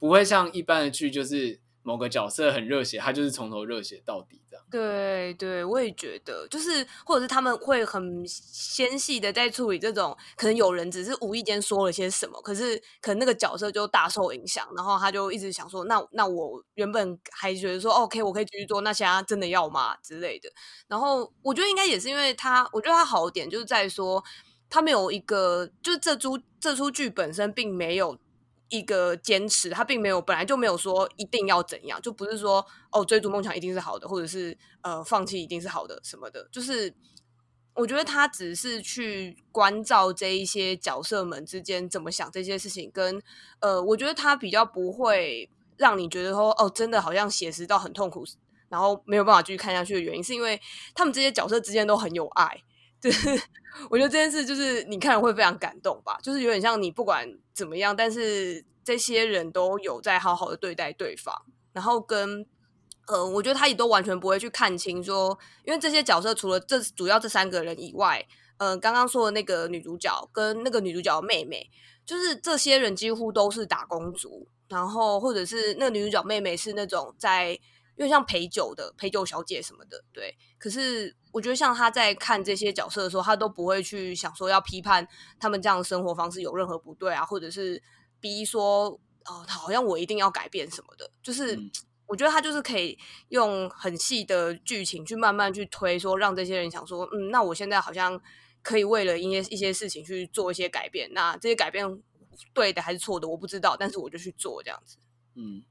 不会像一般的剧，就是某个角色很热血，他就是从头热血到底这样。对对，我也觉得，就是或者是他们会很纤细的在处理这种，可能有人只是无意间说了些什么，可是可能那个角色就大受影响，然后他就一直想说，那那我原本还觉得说，OK，我可以继续做，那现在真的要吗之类的？然后我觉得应该也是因为他，我觉得他好点就是在说，他没有一个，就是这出这出剧本身并没有。一个坚持，他并没有本来就没有说一定要怎样，就不是说哦追逐梦想一定是好的，或者是呃放弃一定是好的什么的。就是我觉得他只是去关照这一些角色们之间怎么想这些事情，跟呃，我觉得他比较不会让你觉得说哦真的好像写实到很痛苦，然后没有办法继续看下去的原因，是因为他们这些角色之间都很有爱。就是 我觉得这件事就是你看了会非常感动吧，就是有点像你不管怎么样，但是这些人都有在好好的对待对方，然后跟呃，我觉得他也都完全不会去看清说，因为这些角色除了这主要这三个人以外，呃，刚刚说的那个女主角跟那个女主角妹妹，就是这些人几乎都是打工族，然后或者是那个女主角妹妹是那种在。因为像陪酒的陪酒小姐什么的，对。可是我觉得像他在看这些角色的时候，他都不会去想说要批判他们这样的生活方式有任何不对啊，或者是逼说哦，他好像我一定要改变什么的。就是我觉得他就是可以用很细的剧情去慢慢去推，说让这些人想说，嗯，那我现在好像可以为了一些一些事情去做一些改变。那这些改变对的还是错的，我不知道，但是我就去做这样子。嗯。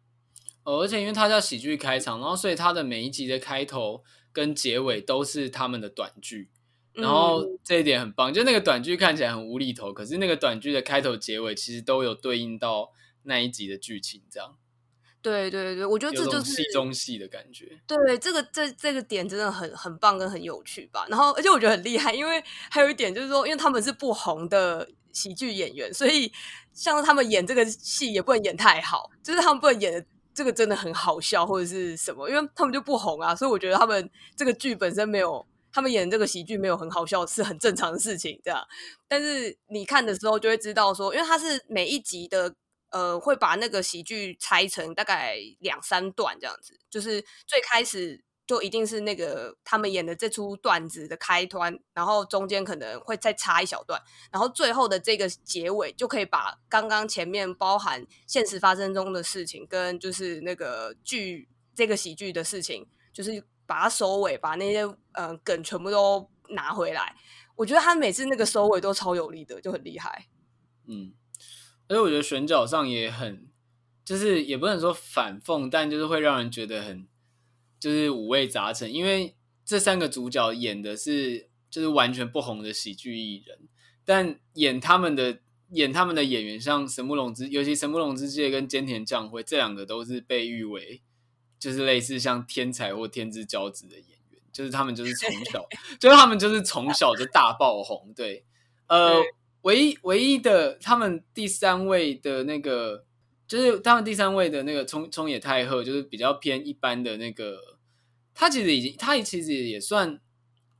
而且因为它叫喜剧开场，然后所以它的每一集的开头跟结尾都是他们的短剧，然后这一点很棒。就那个短剧看起来很无厘头，可是那个短剧的开头结尾其实都有对应到那一集的剧情，这样。对对对，我觉得这就是戏中戏的感觉。对，这个这这个点真的很很棒跟很有趣吧。然后而且我觉得很厉害，因为还有一点就是说，因为他们是不红的喜剧演员，所以像是他们演这个戏也不能演太好，就是他们不能演的。这个真的很好笑，或者是什么？因为他们就不红啊，所以我觉得他们这个剧本身没有，他们演这个喜剧没有很好笑，是很正常的事情，这样。但是你看的时候就会知道说，因为他是每一集的，呃，会把那个喜剧拆成大概两三段这样子，就是最开始。就一定是那个他们演的这出段子的开端，然后中间可能会再插一小段，然后最后的这个结尾就可以把刚刚前面包含现实发生中的事情跟就是那个剧这个喜剧的事情，就是把它收尾，把那些呃梗全部都拿回来。我觉得他每次那个收尾都超有力的，就很厉害。嗯，而且我觉得选角上也很，就是也不能说反讽，但就是会让人觉得很。就是五味杂陈，因为这三个主角演的是就是完全不红的喜剧艺人，但演他们的演他们的演员，像神木隆之，尤其神木隆之介跟菅田将晖这两个都是被誉为就是类似像天才或天之骄子的演员，就是他们就是从小，就是他们就是从小就大爆红。对，呃，唯一唯一的他们第三位的那个。就是他们第三位的那个冲冲野太贺，就是比较偏一般的那个，他其实已经，他其实也算，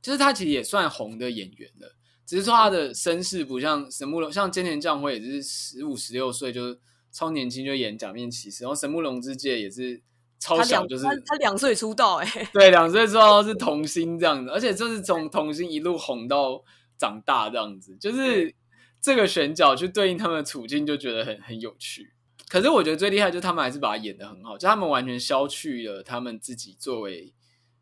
就是他其实也算红的演员了，只是说他的身世不像神木隆，像菅田将晖也是十五十六岁就超年轻就演假面骑士，然后神木隆之介也是超小，就是他两岁出道，哎，对，两岁出道是童星这样子，而且就是从童星一路红到长大这样子，就是这个选角去对应他们的处境，就觉得很很有趣。可是我觉得最厉害就是他们还是把他演得很好，就他们完全消去了他们自己作为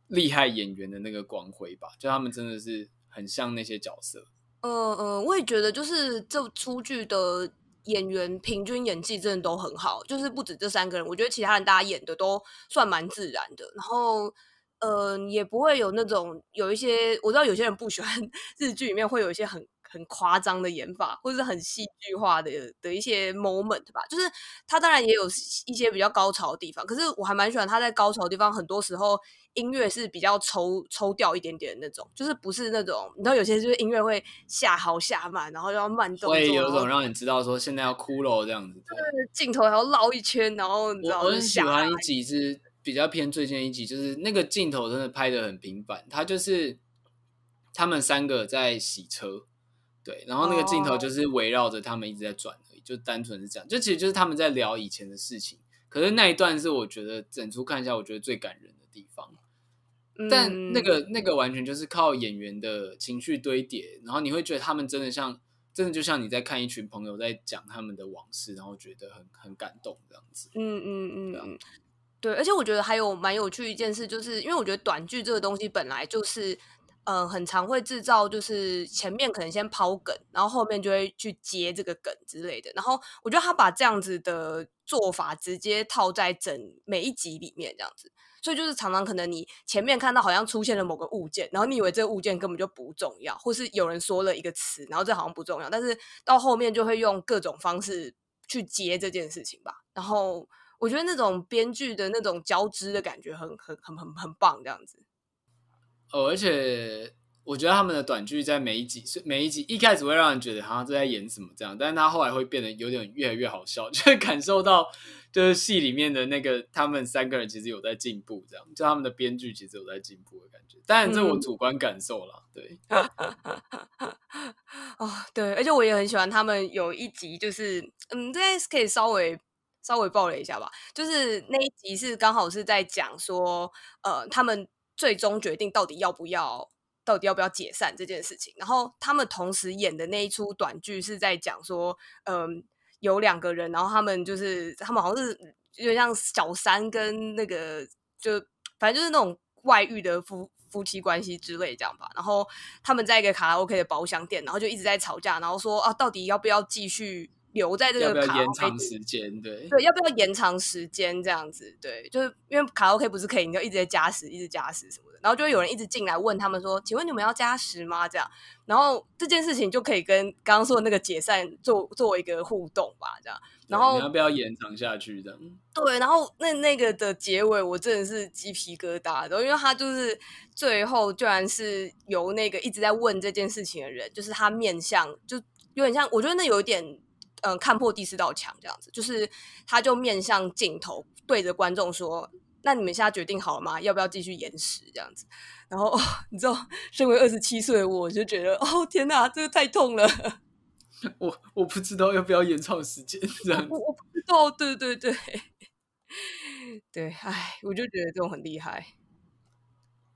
厉害演员的那个光辉吧，就他们真的是很像那些角色。嗯嗯，我也觉得就是这出剧的演员平均演技真的都很好，就是不止这三个人，我觉得其他人大家演的都算蛮自然的，然后呃也不会有那种有一些我知道有些人不喜欢 日剧里面会有一些很。很夸张的演法，或者是很戏剧化的的一些 moment 吧。就是他当然也有一些比较高潮的地方，可是我还蛮喜欢他在高潮的地方，很多时候音乐是比较抽抽掉一点点的那种，就是不是那种你知道有些就是音乐会下好下慢，然后要慢动作，会有种让你知道说现在要哭了这样子。对，镜头还要绕一圈，然后你知道我很喜欢一集是比较偏最近一集，就是那个镜头真的拍的很平凡，他就是。他们三个在洗车，对，然后那个镜头就是围绕着他们一直在转而已，oh. 就单纯是这样，就其实就是他们在聊以前的事情。可是那一段是我觉得整出看一下，我觉得最感人的地方。嗯、但那个那个完全就是靠演员的情绪堆叠，然后你会觉得他们真的像，真的就像你在看一群朋友在讲他们的往事，然后觉得很很感动这样子。嗯嗯嗯嗯，对，而且我觉得还有蛮有趣一件事，就是因为我觉得短剧这个东西本来就是。嗯，很常会制造，就是前面可能先抛梗，然后后面就会去接这个梗之类的。然后我觉得他把这样子的做法直接套在整每一集里面，这样子，所以就是常常可能你前面看到好像出现了某个物件，然后你以为这个物件根本就不重要，或是有人说了一个词，然后这好像不重要，但是到后面就会用各种方式去接这件事情吧。然后我觉得那种编剧的那种交织的感觉很很很很很棒，这样子。哦，而且我觉得他们的短剧在每一集，每一集一开始会让人觉得好像是在演什么这样，但是他后来会变得有点越来越好笑，就会感受到就是戏里面的那个他们三个人其实有在进步，这样就他们的编剧其实有在进步的感觉。当然这我主观感受啦，嗯、对。哦，对，而且我也很喜欢他们有一集，就是嗯，这可以稍微稍微爆了一下吧，就是那一集是刚好是在讲说，呃，他们。最终决定到底要不要，到底要不要解散这件事情。然后他们同时演的那一出短剧是在讲说，嗯，有两个人，然后他们就是他们好像是有点像小三跟那个，就反正就是那种外遇的夫夫妻关系之类这样吧。然后他们在一个卡拉 OK 的包厢店，然后就一直在吵架，然后说啊，到底要不要继续？留在这个卡拉 OK，要不要延长时间？对对，要不要延长时间？这样子，对，就是因为卡拉 OK 不是可以，你就一直在加时，一直加时什么的，然后就会有人一直进来问他们说：“请问你们要加时吗？”这样，然后这件事情就可以跟刚刚说的那个解散做作为一个互动吧，这样。然后你要不要延长下去？这样。对，然后那那个的结尾，我真的是鸡皮疙瘩的，因为他就是最后居然是由那个一直在问这件事情的人，就是他面向，就有点像，我觉得那有一点。嗯，看破第四道墙这样子，就是他就面向镜头对着观众说：“那你们现在决定好了吗？要不要继续延时这样子？”然后 你知道，身为二十七岁的我就觉得，哦天哪，这个太痛了。我我不知道要不要延长时间 这样子。我我不知道，对对对对，哎，我就觉得这种很厉害。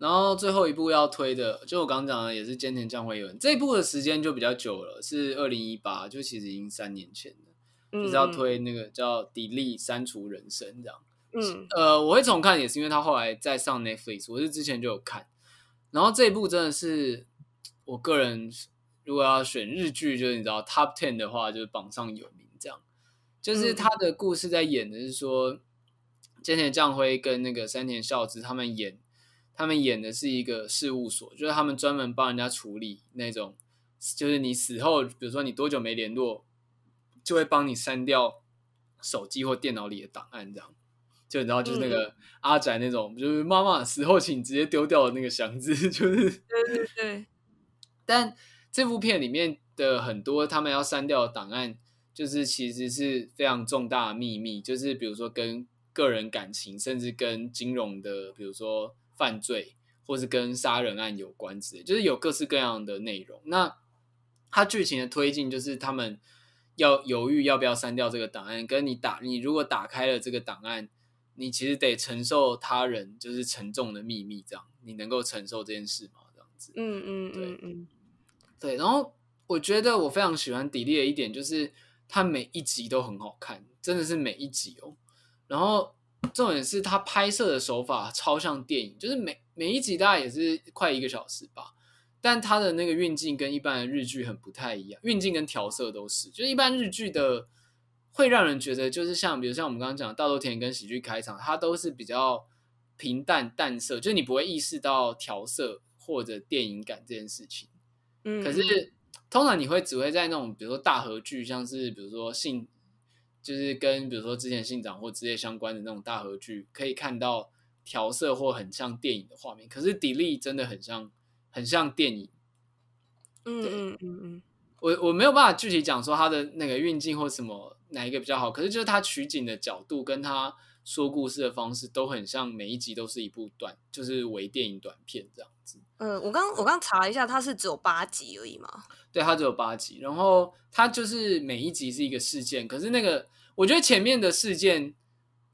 然后最后一部要推的，就我刚刚讲的，也是菅田将晖有人。这一部的时间就比较久了，是二零一八，就其实已经三年前了。嗯、就是要推那个叫《Delete 删除人生》这样。嗯，呃，我会重看也是因为他后来在上 Netflix，我是之前就有看。然后这一部真的是我个人如果要选日剧，就是你知道 Top Ten 的话，就是榜上有名这样。就是他的故事在演的是说，菅田将晖跟那个山田孝之他们演。他们演的是一个事务所，就是他们专门帮人家处理那种，就是你死后，比如说你多久没联络，就会帮你删掉手机或电脑里的档案，这样。就你知道，就是那个阿宅那种，就是妈妈死后请直接丢掉的那个箱子，就是。对对对。但这部片里面的很多他们要删掉的档案，就是其实是非常重大的秘密，就是比如说跟个人感情，甚至跟金融的，比如说。犯罪，或是跟杀人案有关之类，就是有各式各样的内容。那它剧情的推进，就是他们要犹豫要不要删掉这个档案。跟你打，你如果打开了这个档案，你其实得承受他人就是沉重的秘密，这样你能够承受这件事吗？这样子，嗯嗯，对嗯，对。然后我觉得我非常喜欢 Delete 的一点，就是它每一集都很好看，真的是每一集哦。然后。重点是它拍摄的手法超像电影，就是每每一集大概也是快一个小时吧，但它的那个运镜跟一般的日剧很不太一样，运镜跟调色都是，就是一般日剧的会让人觉得就是像，比如像我们刚刚讲的大豆田跟喜剧开场，它都是比较平淡淡色，就是你不会意识到调色或者电影感这件事情。嗯，可是通常你会只会在那种比如说大合剧，像是比如说信，就是跟比如说之前信长或之类相关的那种大合剧，可以看到调色或很像电影的画面。可是 Delete 真的很像，很像电影。嗯嗯嗯嗯，我我没有办法具体讲说它的那个运镜或什么哪一个比较好，可是就是它取景的角度跟它说故事的方式都很像，每一集都是一部短，就是微电影短片这样子。嗯，我刚我刚查了一下，它是只有八集而已嘛？对，它只有八集，然后它就是每一集是一个事件，可是那个我觉得前面的事件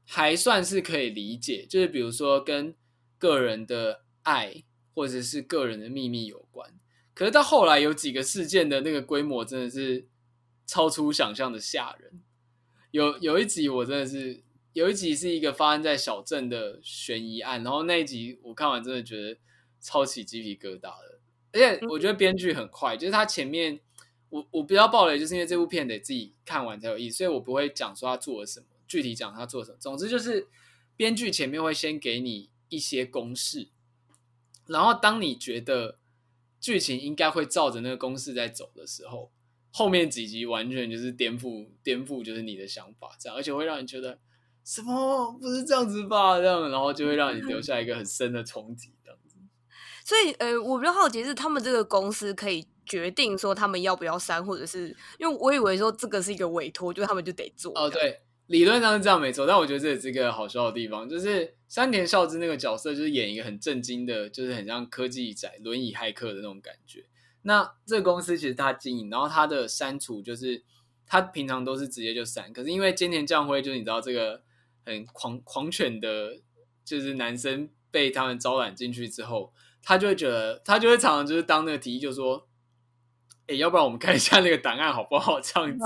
还算是可以理解，就是比如说跟个人的爱或者是个人的秘密有关。可是到后来有几个事件的那个规模真的是超出想象的吓人。有有一集我真的是有一集是一个发生在小镇的悬疑案，然后那一集我看完真的觉得超起鸡皮疙瘩的。而且我觉得编剧很快，就是他前面我我不要暴雷，就是因为这部片得自己看完才有意思，所以我不会讲说他做了什么，具体讲他做什么。总之就是编剧前面会先给你一些公式，然后当你觉得。剧情应该会照着那个公式在走的时候，后面几集完全就是颠覆，颠覆就是你的想法，这样，而且会让你觉得什么不是这样子吧？这样，然后就会让你留下一个很深的冲击。所以，呃，我比较好奇是他们这个公司可以决定说他们要不要删，或者是因为我以为说这个是一个委托，就他们就得做。哦，对。理论上是这样没错，但我觉得这也是一个好笑的地方，就是山田孝之那个角色就是演一个很震惊的，就是很像科技宅、轮椅骇客的那种感觉。那这个公司其实他经营，然后他的删除就是他平常都是直接就删，可是因为菅田将晖就是你知道这个很狂狂犬的，就是男生被他们招揽进去之后，他就会觉得他就会常常就是当那个提议，就说，哎，要不然我们看一下那个档案好不好？这样子，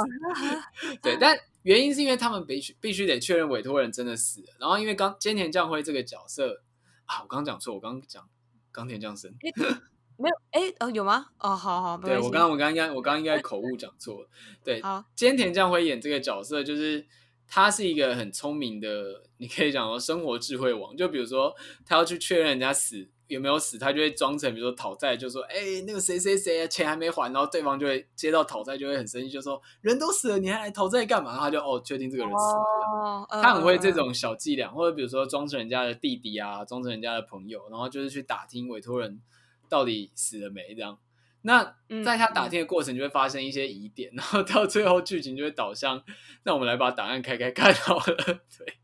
对，但。原因是因为他们必须必须得确认委托人真的死了，然后因为刚菅田将晖这个角色啊，我刚刚讲错，我刚刚讲冈田将生，没有哎哦有吗？哦好好，对我刚刚我刚刚应该我刚刚应该口误讲错了，对，好，菅田将晖演这个角色就是他是一个很聪明的，你可以讲说生活智慧王，就比如说他要去确认人家死。有没有死，他就会装成，比如说讨债，就说，哎、欸，那个谁谁谁啊，钱还没还，然后对方就会接到讨债，就会很生气，就说，人都死了，你还来讨债干嘛？他就哦，确定这个人死了，哦、他很会这种小伎俩，或者比如说装成人家的弟弟啊，装成人家的朋友，然后就是去打听委托人到底死了没这样。那在他打听的过程就会发生一些疑点，嗯、然后到最后剧情就会导向，那我们来把档案开开看好了，对。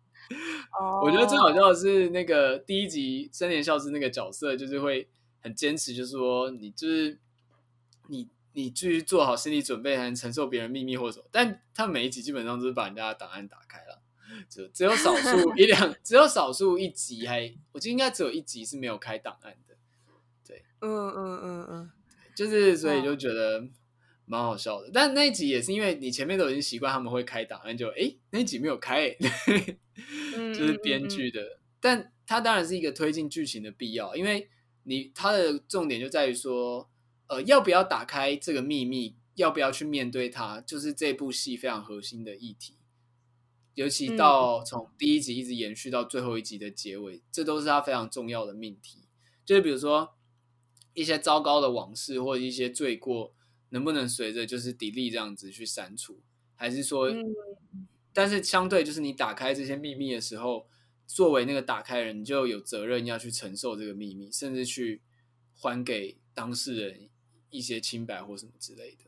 Oh. 我觉得最好笑的是那个第一集森田孝之那个角色，就是会很坚持，就是说你就是你你继续做好心理准备，还能承受别人秘密或者什么。但他每一集基本上都是把人家的档案打开了，只只有少数一两，只有少数一集还，我记得应该只有一集是没有开档案的。对，嗯嗯嗯嗯，就是所以就觉得。蛮好笑的，但那一集也是因为你前面都已经习惯他们会开档案，就哎那一集没有开，就是编剧的。嗯嗯嗯，但它当然是一个推进剧情的必要，因为你它的重点就在于说，呃，要不要打开这个秘密，要不要去面对它，就是这部戏非常核心的议题。尤其到从第一集一直延续到最后一集的结尾，这都是他非常重要的命题。就是比如说一些糟糕的往事或者一些罪过。能不能随着就是 delete 这样子去删除，还是说，嗯、但是相对就是你打开这些秘密的时候，作为那个打开人，你就有责任要去承受这个秘密，甚至去还给当事人一些清白或什么之类的。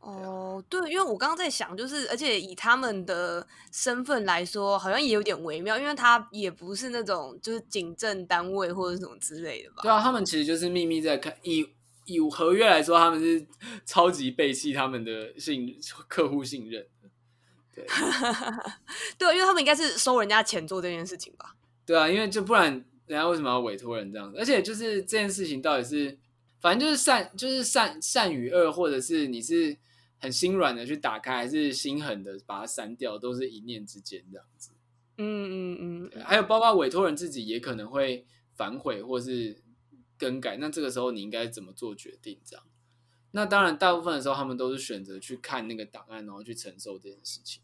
哦，对，因为我刚刚在想，就是而且以他们的身份来说，好像也有点微妙，因为他也不是那种就是警政单位或者什么之类的吧？对啊，他们其实就是秘密在看以。以合约来说，他们是 超级背弃他们的信客户信任的，对，对，因为他们应该是收人家钱做这件事情吧？对啊，因为就不然人家为什么要委托人这样子？而且就是这件事情到底是，反正就是善，就是善善与恶，或者是你是很心软的去打开，还是心狠的把它删掉，都是一念之间这样子。嗯嗯嗯，还有包括委托人自己也可能会反悔，或是。更改，那这个时候你应该怎么做决定？这样，那当然，大部分的时候他们都是选择去看那个档案，然后去承受这件事情。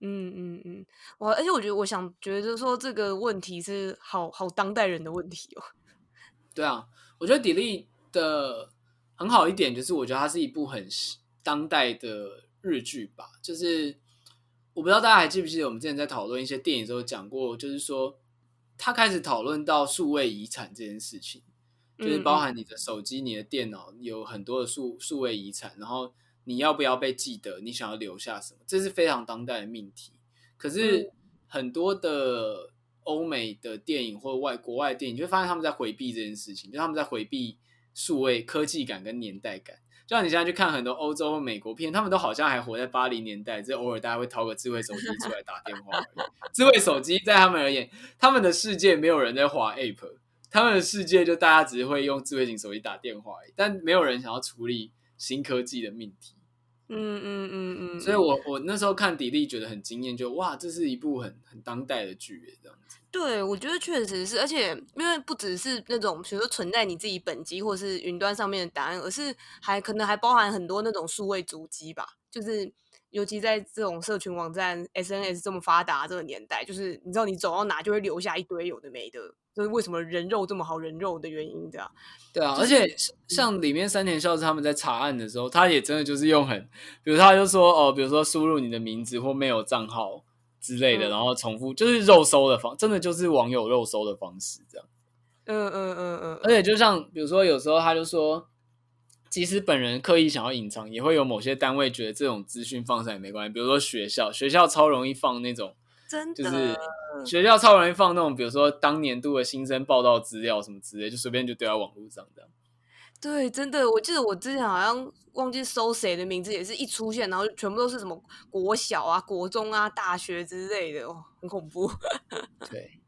嗯嗯嗯，我而且我觉得，我想觉得说这个问题是好好当代人的问题哦。对啊，我觉得 Delete 的很好一点，就是我觉得它是一部很当代的日剧吧。就是我不知道大家还记不记得，我们之前在讨论一些电影的时候讲过，就是说他开始讨论到数位遗产这件事情，就是包含你的手机、你的电脑有很多的数数位遗产，然后你要不要被记得？你想要留下什么？这是非常当代的命题。可是很多的。欧美的电影或外国外的电影，你就会发现他们在回避这件事情，就他们在回避数位科技感跟年代感。就像你现在去看很多欧洲美国片，他们都好像还活在八零年代，只偶尔大家会掏个智慧手机出来打电话而已。智慧手机在他们而言，他们的世界没有人在滑 App，他们的世界就大家只会用智慧型手机打电话但没有人想要处理新科技的命题。嗯嗯嗯嗯，嗯，所以我我那时候看迪丽觉得很惊艳，就哇，这是一部很很当代的剧耶，这样子。对，我觉得确实是，而且因为不只是那种比如说存在你自己本机或是云端上面的答案，而是还可能还包含很多那种数位足迹吧，就是。尤其在这种社群网站 SNS 这么发达这个年代，就是你知道你走到哪就会留下一堆有的没的，就是为什么人肉这么好人肉的原因，这样。对啊，就是、而且像里面三田孝之他们在查案的时候，他也真的就是用很，比如他就说哦，比如说输入你的名字或 mail 账号之类的，嗯、然后重复就是肉搜的方，真的就是网友肉搜的方式这样。嗯嗯嗯嗯，而且就像比如说有时候他就说。即使本人刻意想要隐藏，也会有某些单位觉得这种资讯放上也没关系。比如说学校，学校超容易放那种，真的，就是学校超容易放那种，比如说当年度的新生报道资料什么之类，就随便就丢在网络上这样。对，真的，我记得我之前好像忘记搜谁的名字，也是一出现，然后全部都是什么国小啊、国中啊、大学之类的，哦，很恐怖。对。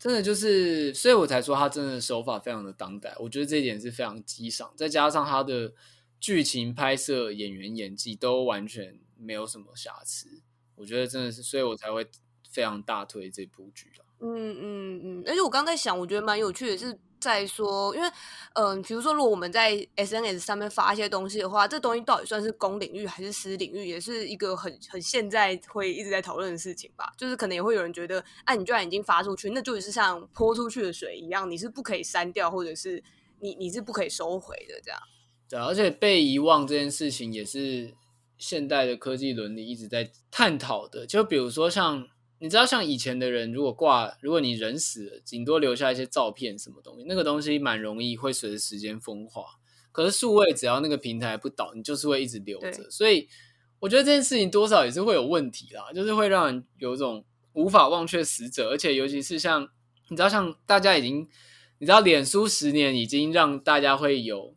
真的就是，所以我才说他真的手法非常的当代，我觉得这一点是非常激赏，再加上他的剧情拍摄、演员演技都完全没有什么瑕疵，我觉得真的是，所以我才会非常大推这部剧。嗯嗯嗯，而且我刚在想，我觉得蛮有趣的是。再说，因为，嗯、比如说，如果我们在 SNS 上面发一些东西的话，这东西到底算是公领域还是私领域，也是一个很很现在会一直在讨论的事情吧。就是可能也会有人觉得，哎、你居然已经发出去，那就是像泼出去的水一样，你是不可以删掉，或者是你你是不可以收回的，这样。对，而且被遗忘这件事情也是现代的科技伦理一直在探讨的。就比如说像。你知道，像以前的人，如果挂，如果你人死了，顶多留下一些照片，什么东西，那个东西蛮容易会随着时间风化。可是数位，只要那个平台不倒，你就是会一直留着。所以，我觉得这件事情多少也是会有问题啦，就是会让人有一种无法忘却死者。而且，尤其是像你知道，像大家已经，你知道，脸书十年已经让大家会有，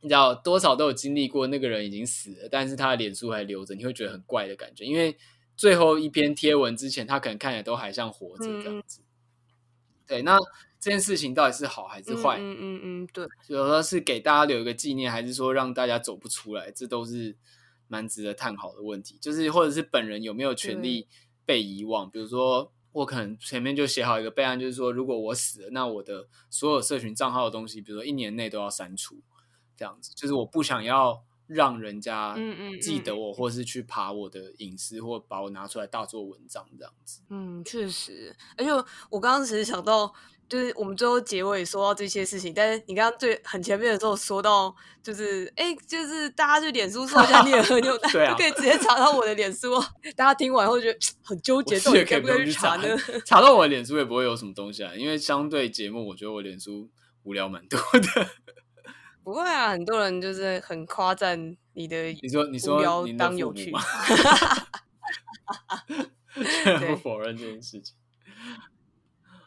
你知道多少都有经历过，那个人已经死了，但是他的脸书还留着，你会觉得很怪的感觉，因为。最后一篇贴文之前，他可能看起来都还像活着这样子。嗯、对，那这件事情到底是好还是坏？嗯嗯嗯，对。有时候是给大家留一个纪念，还是说让大家走不出来？这都是蛮值得探讨的问题。就是或者是本人有没有权利被遗忘？比如说，我可能前面就写好一个备案，就是说，如果我死了，那我的所有社群账号的东西，比如说一年内都要删除，这样子。就是我不想要。让人家记得我，或是去爬我的隐私，或把我拿出来大做文章这样子。嗯，确实。而且我刚刚只是想到，就是我们最后结尾说到这些事情，但是你刚刚最很前面的时候说到，就是哎，就是大家去脸书搜一下你也喝牛奶，对啊，就可以直接查到我的脸书。大家听完后觉得 很纠结，到底可不可以去查呢？查到我的脸书也不会有什么东西啊，因为相对节目，我觉得我脸书无聊蛮多的。不会啊，很多人就是很夸赞你的，你说你说无聊当有趣，不否认这件事情。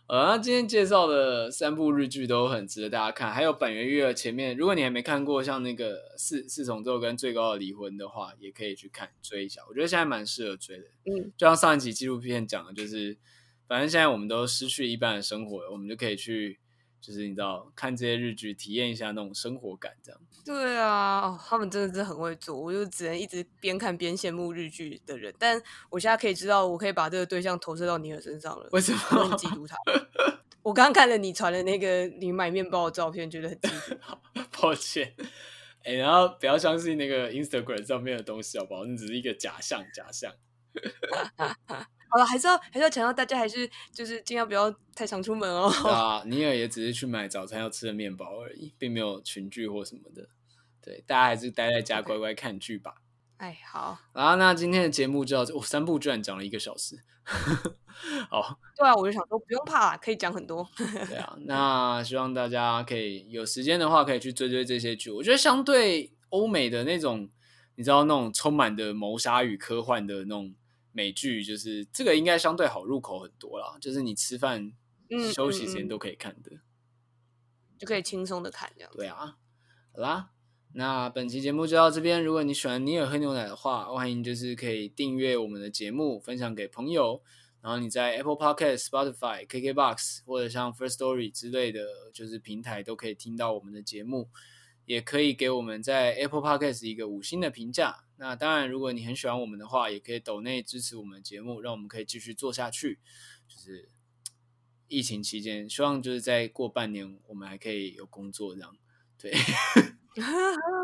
呃，那今天介绍的三部日剧都很值得大家看，还有坂元裕二前面，如果你还没看过像那个四四重奏跟最高的离婚的话，也可以去看追一下。我觉得现在蛮适合追的，嗯，就像上一集纪录片讲的，就是反正现在我们都失去一半的生活了，我们就可以去。就是你知道看这些日剧，体验一下那种生活感，这样。对啊，哦，他们真的是很会做，我就只能一直边看边羡慕日剧的人。但我现在可以知道，我可以把这个对象投射到你的身上了。为什么？嫉妒他。我刚看了你传的那个你买面包的照片，觉得很嫉妒。抱歉，哎，然后不要相信那个 Instagram 上面的东西，好不好？那只是一个假象，假象。好了，还是要还是要强调，大家还是就是尽量不要太常出门哦。对啊，尼尔也只是去买早餐要吃的面包而已，并没有群聚或什么的。对，大家还是待在家乖乖看剧吧。哎，好。然后，那今天的节目就到这，我、哦、三部居然讲了一个小时。好。对啊，我就想说不用怕，可以讲很多。对啊，那希望大家可以有时间的话，可以去追追这些剧。我觉得相对欧美的那种，你知道那种充满的谋杀与科幻的那种美剧，就是这个应该相对好入口很多啦。就是你吃饭、休息时间都可以看的，就可以轻松的看这样。对啊，好啦。那本期节目就到这边。如果你喜欢尼尔喝牛奶的话，欢迎就是可以订阅我们的节目，分享给朋友。然后你在 Apple Podcast、Spotify、KKBox 或者像 First Story 之类的就是平台都可以听到我们的节目，也可以给我们在 Apple Podcast 一个五星的评价。那当然，如果你很喜欢我们的话，也可以抖内支持我们的节目，让我们可以继续做下去。就是疫情期间，希望就是再过半年，我们还可以有工作这样。对。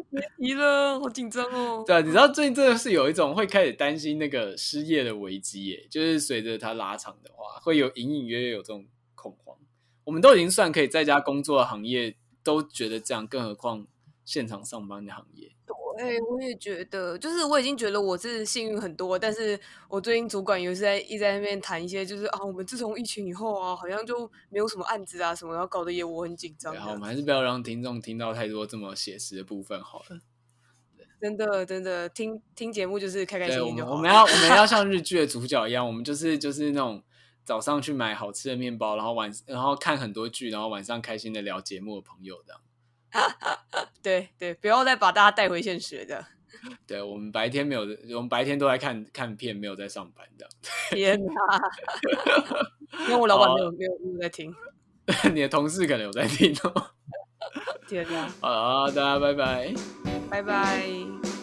别提了，好紧张哦。对啊，你知道最近真的是有一种会开始担心那个失业的危机耶，就是随着它拉长的话，会有隐隐约约有这种恐慌。我们都已经算可以在家工作的行业，都觉得这样，更何况现场上班的行业。对，我也觉得，就是我已经觉得我是幸运很多，但是我最近主管有时在一直在那边谈一些，就是啊，我们自从疫情以后啊，好像就没有什么案子啊什么，然后搞得也我很紧张。然后我们还是不要让听众听到太多这么写实的部分好了。真的真的，听听节目就是开开心心就好。我们要我们要像日剧的主角一样，我们就是就是那种早上去买好吃的面包，然后晚然后看很多剧，然后晚上开心的聊节目的朋友这样。对对，不要再把大家带回现实的。对，我们白天没有，我们白天都在看看片，没有在上班这样。天哪！因为我老板没有没有没有在听。你的同事可能有在听哦。天哪！好，大家拜拜。拜拜。